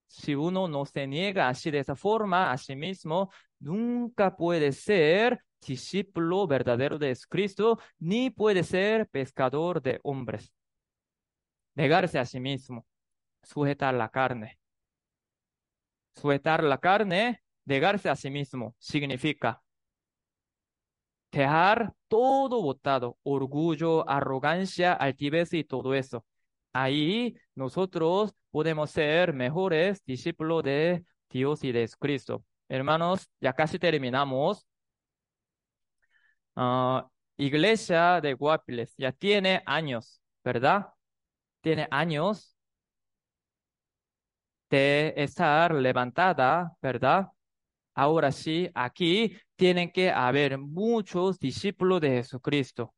Si uno no se niega así de esa forma a sí mismo, nunca puede ser discípulo verdadero de Cristo, ni puede ser pescador de hombres. Negarse a sí mismo, sujetar la carne. Sujetar la carne Negarse a sí mismo significa dejar todo botado, orgullo, arrogancia, altivez y todo eso. Ahí nosotros podemos ser mejores discípulos de Dios y de Cristo. Hermanos, ya casi terminamos. Ah, iglesia de Guapiles ya tiene años, ¿verdad? Tiene años de estar levantada, ¿verdad? Ahora sí, aquí tienen que haber muchos discípulos de Jesucristo.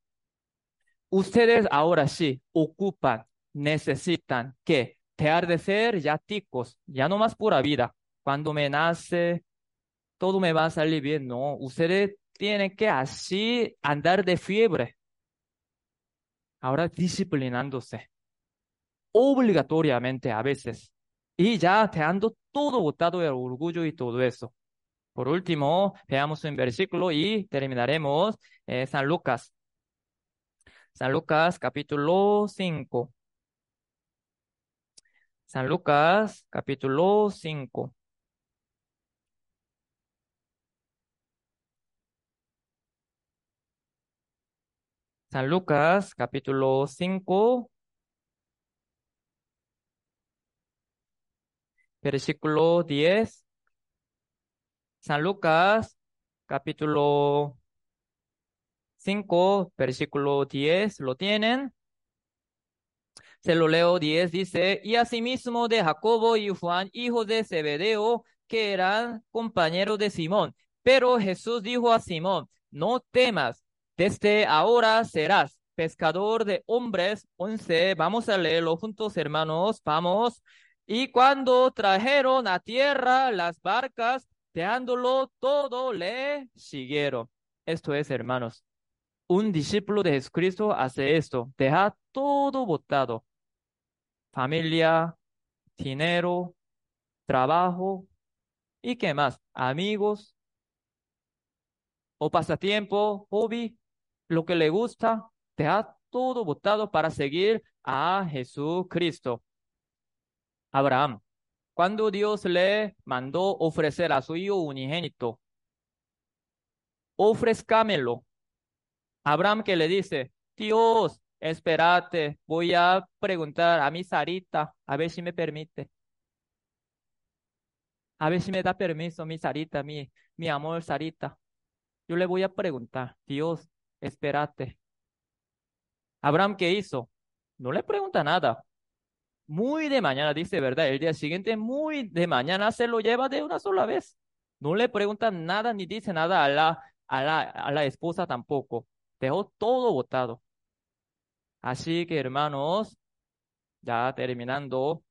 Ustedes ahora sí ocupan, necesitan que dejar de ser ya ticos, ya no más pura vida. Cuando me nace, todo me va a salir bien. No, ustedes tienen que así andar de fiebre. Ahora disciplinándose. Obligatoriamente a veces. Y ya dejando todo botado el orgullo y todo eso. Por último, veamos un versículo y terminaremos eh, San Lucas. San Lucas capítulo 5. San Lucas capítulo 5. San Lucas, capítulo 5, versículo 10. San Lucas, capítulo 5, versículo 10. ¿Lo tienen? Se lo leo 10, dice, y asimismo de Jacobo y Juan, hijos de Zebedeo, que eran compañeros de Simón. Pero Jesús dijo a Simón, no temas, desde ahora serás pescador de hombres. 11, vamos a leerlo juntos, hermanos, vamos. Y cuando trajeron a tierra las barcas, dejándolo todo, le siguieron. Esto es, hermanos, un discípulo de Jesucristo hace esto, deja todo botado. Familia, dinero, trabajo y qué más, amigos o pasatiempo, hobby, lo que le gusta, deja todo botado para seguir a Jesucristo. Abraham, cuando Dios le mandó ofrecer a su hijo unigénito, ofrezcámelo. Abraham que le dice, Dios, espérate, voy a preguntar a mi Sarita, a ver si me permite. A ver si me da permiso mi Sarita, mi, mi amor Sarita. Yo le voy a preguntar, Dios, espérate. Abraham, ¿qué hizo? No le pregunta nada. Muy de mañana, dice, ¿verdad? El día siguiente, muy de mañana, se lo lleva de una sola vez. No le pregunta nada ni dice nada a la, a la, a la esposa tampoco. Dejó todo botado. Así que, hermanos, ya terminando,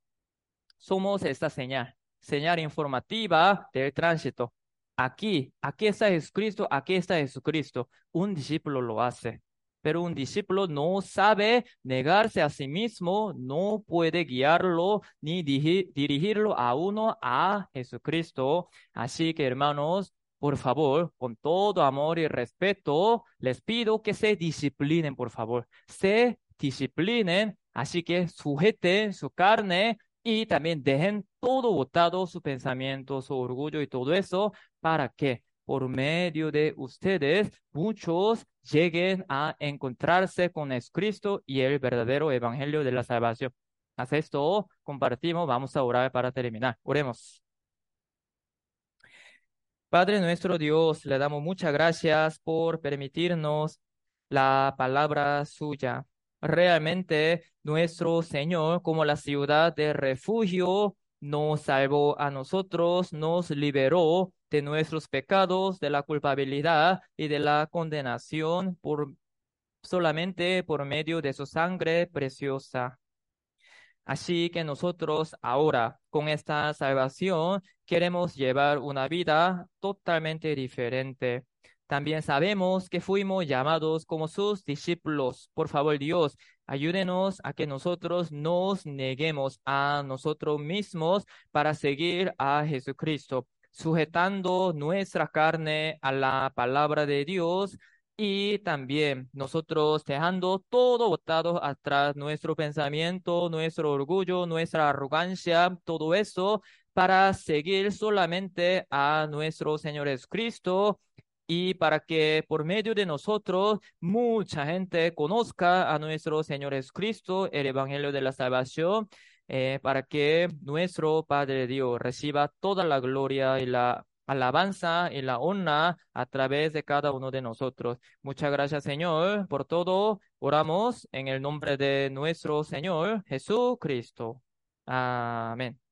somos esta señal, señal informativa del tránsito. Aquí, aquí está Jesucristo, aquí está Jesucristo. Un discípulo lo hace, pero un discípulo no sabe negarse a sí mismo, no puede guiarlo ni dirigirlo a uno a Jesucristo. Así que, hermanos, por favor, con todo amor y respeto, les pido que se disciplinen, por favor. Se disciplinen, así que sujeten su carne y también dejen todo botado, su pensamiento, su orgullo y todo eso, para que por medio de ustedes muchos lleguen a encontrarse con Jesucristo y el verdadero evangelio de la salvación. Haz esto, compartimos, vamos a orar para terminar. Oremos. Padre nuestro Dios, le damos muchas gracias por permitirnos la palabra suya. Realmente nuestro Señor, como la ciudad de refugio, nos salvó a nosotros, nos liberó de nuestros pecados, de la culpabilidad y de la condenación por solamente por medio de su sangre preciosa. Así que nosotros ahora, con esta salvación, queremos llevar una vida totalmente diferente. También sabemos que fuimos llamados como sus discípulos. Por favor, Dios, ayúdenos a que nosotros nos neguemos a nosotros mismos para seguir a Jesucristo, sujetando nuestra carne a la palabra de Dios y también nosotros dejando todo botado atrás, nuestro pensamiento, nuestro orgullo, nuestra arrogancia, todo eso para seguir solamente a nuestro Señor Jesucristo y para que por medio de nosotros mucha gente conozca a nuestro Señor Jesucristo, el Evangelio de la Salvación, eh, para que nuestro Padre Dios reciba toda la gloria y la alabanza y la honra a través de cada uno de nosotros. Muchas gracias, Señor, por todo. Oramos en el nombre de nuestro Señor Jesucristo. Amén.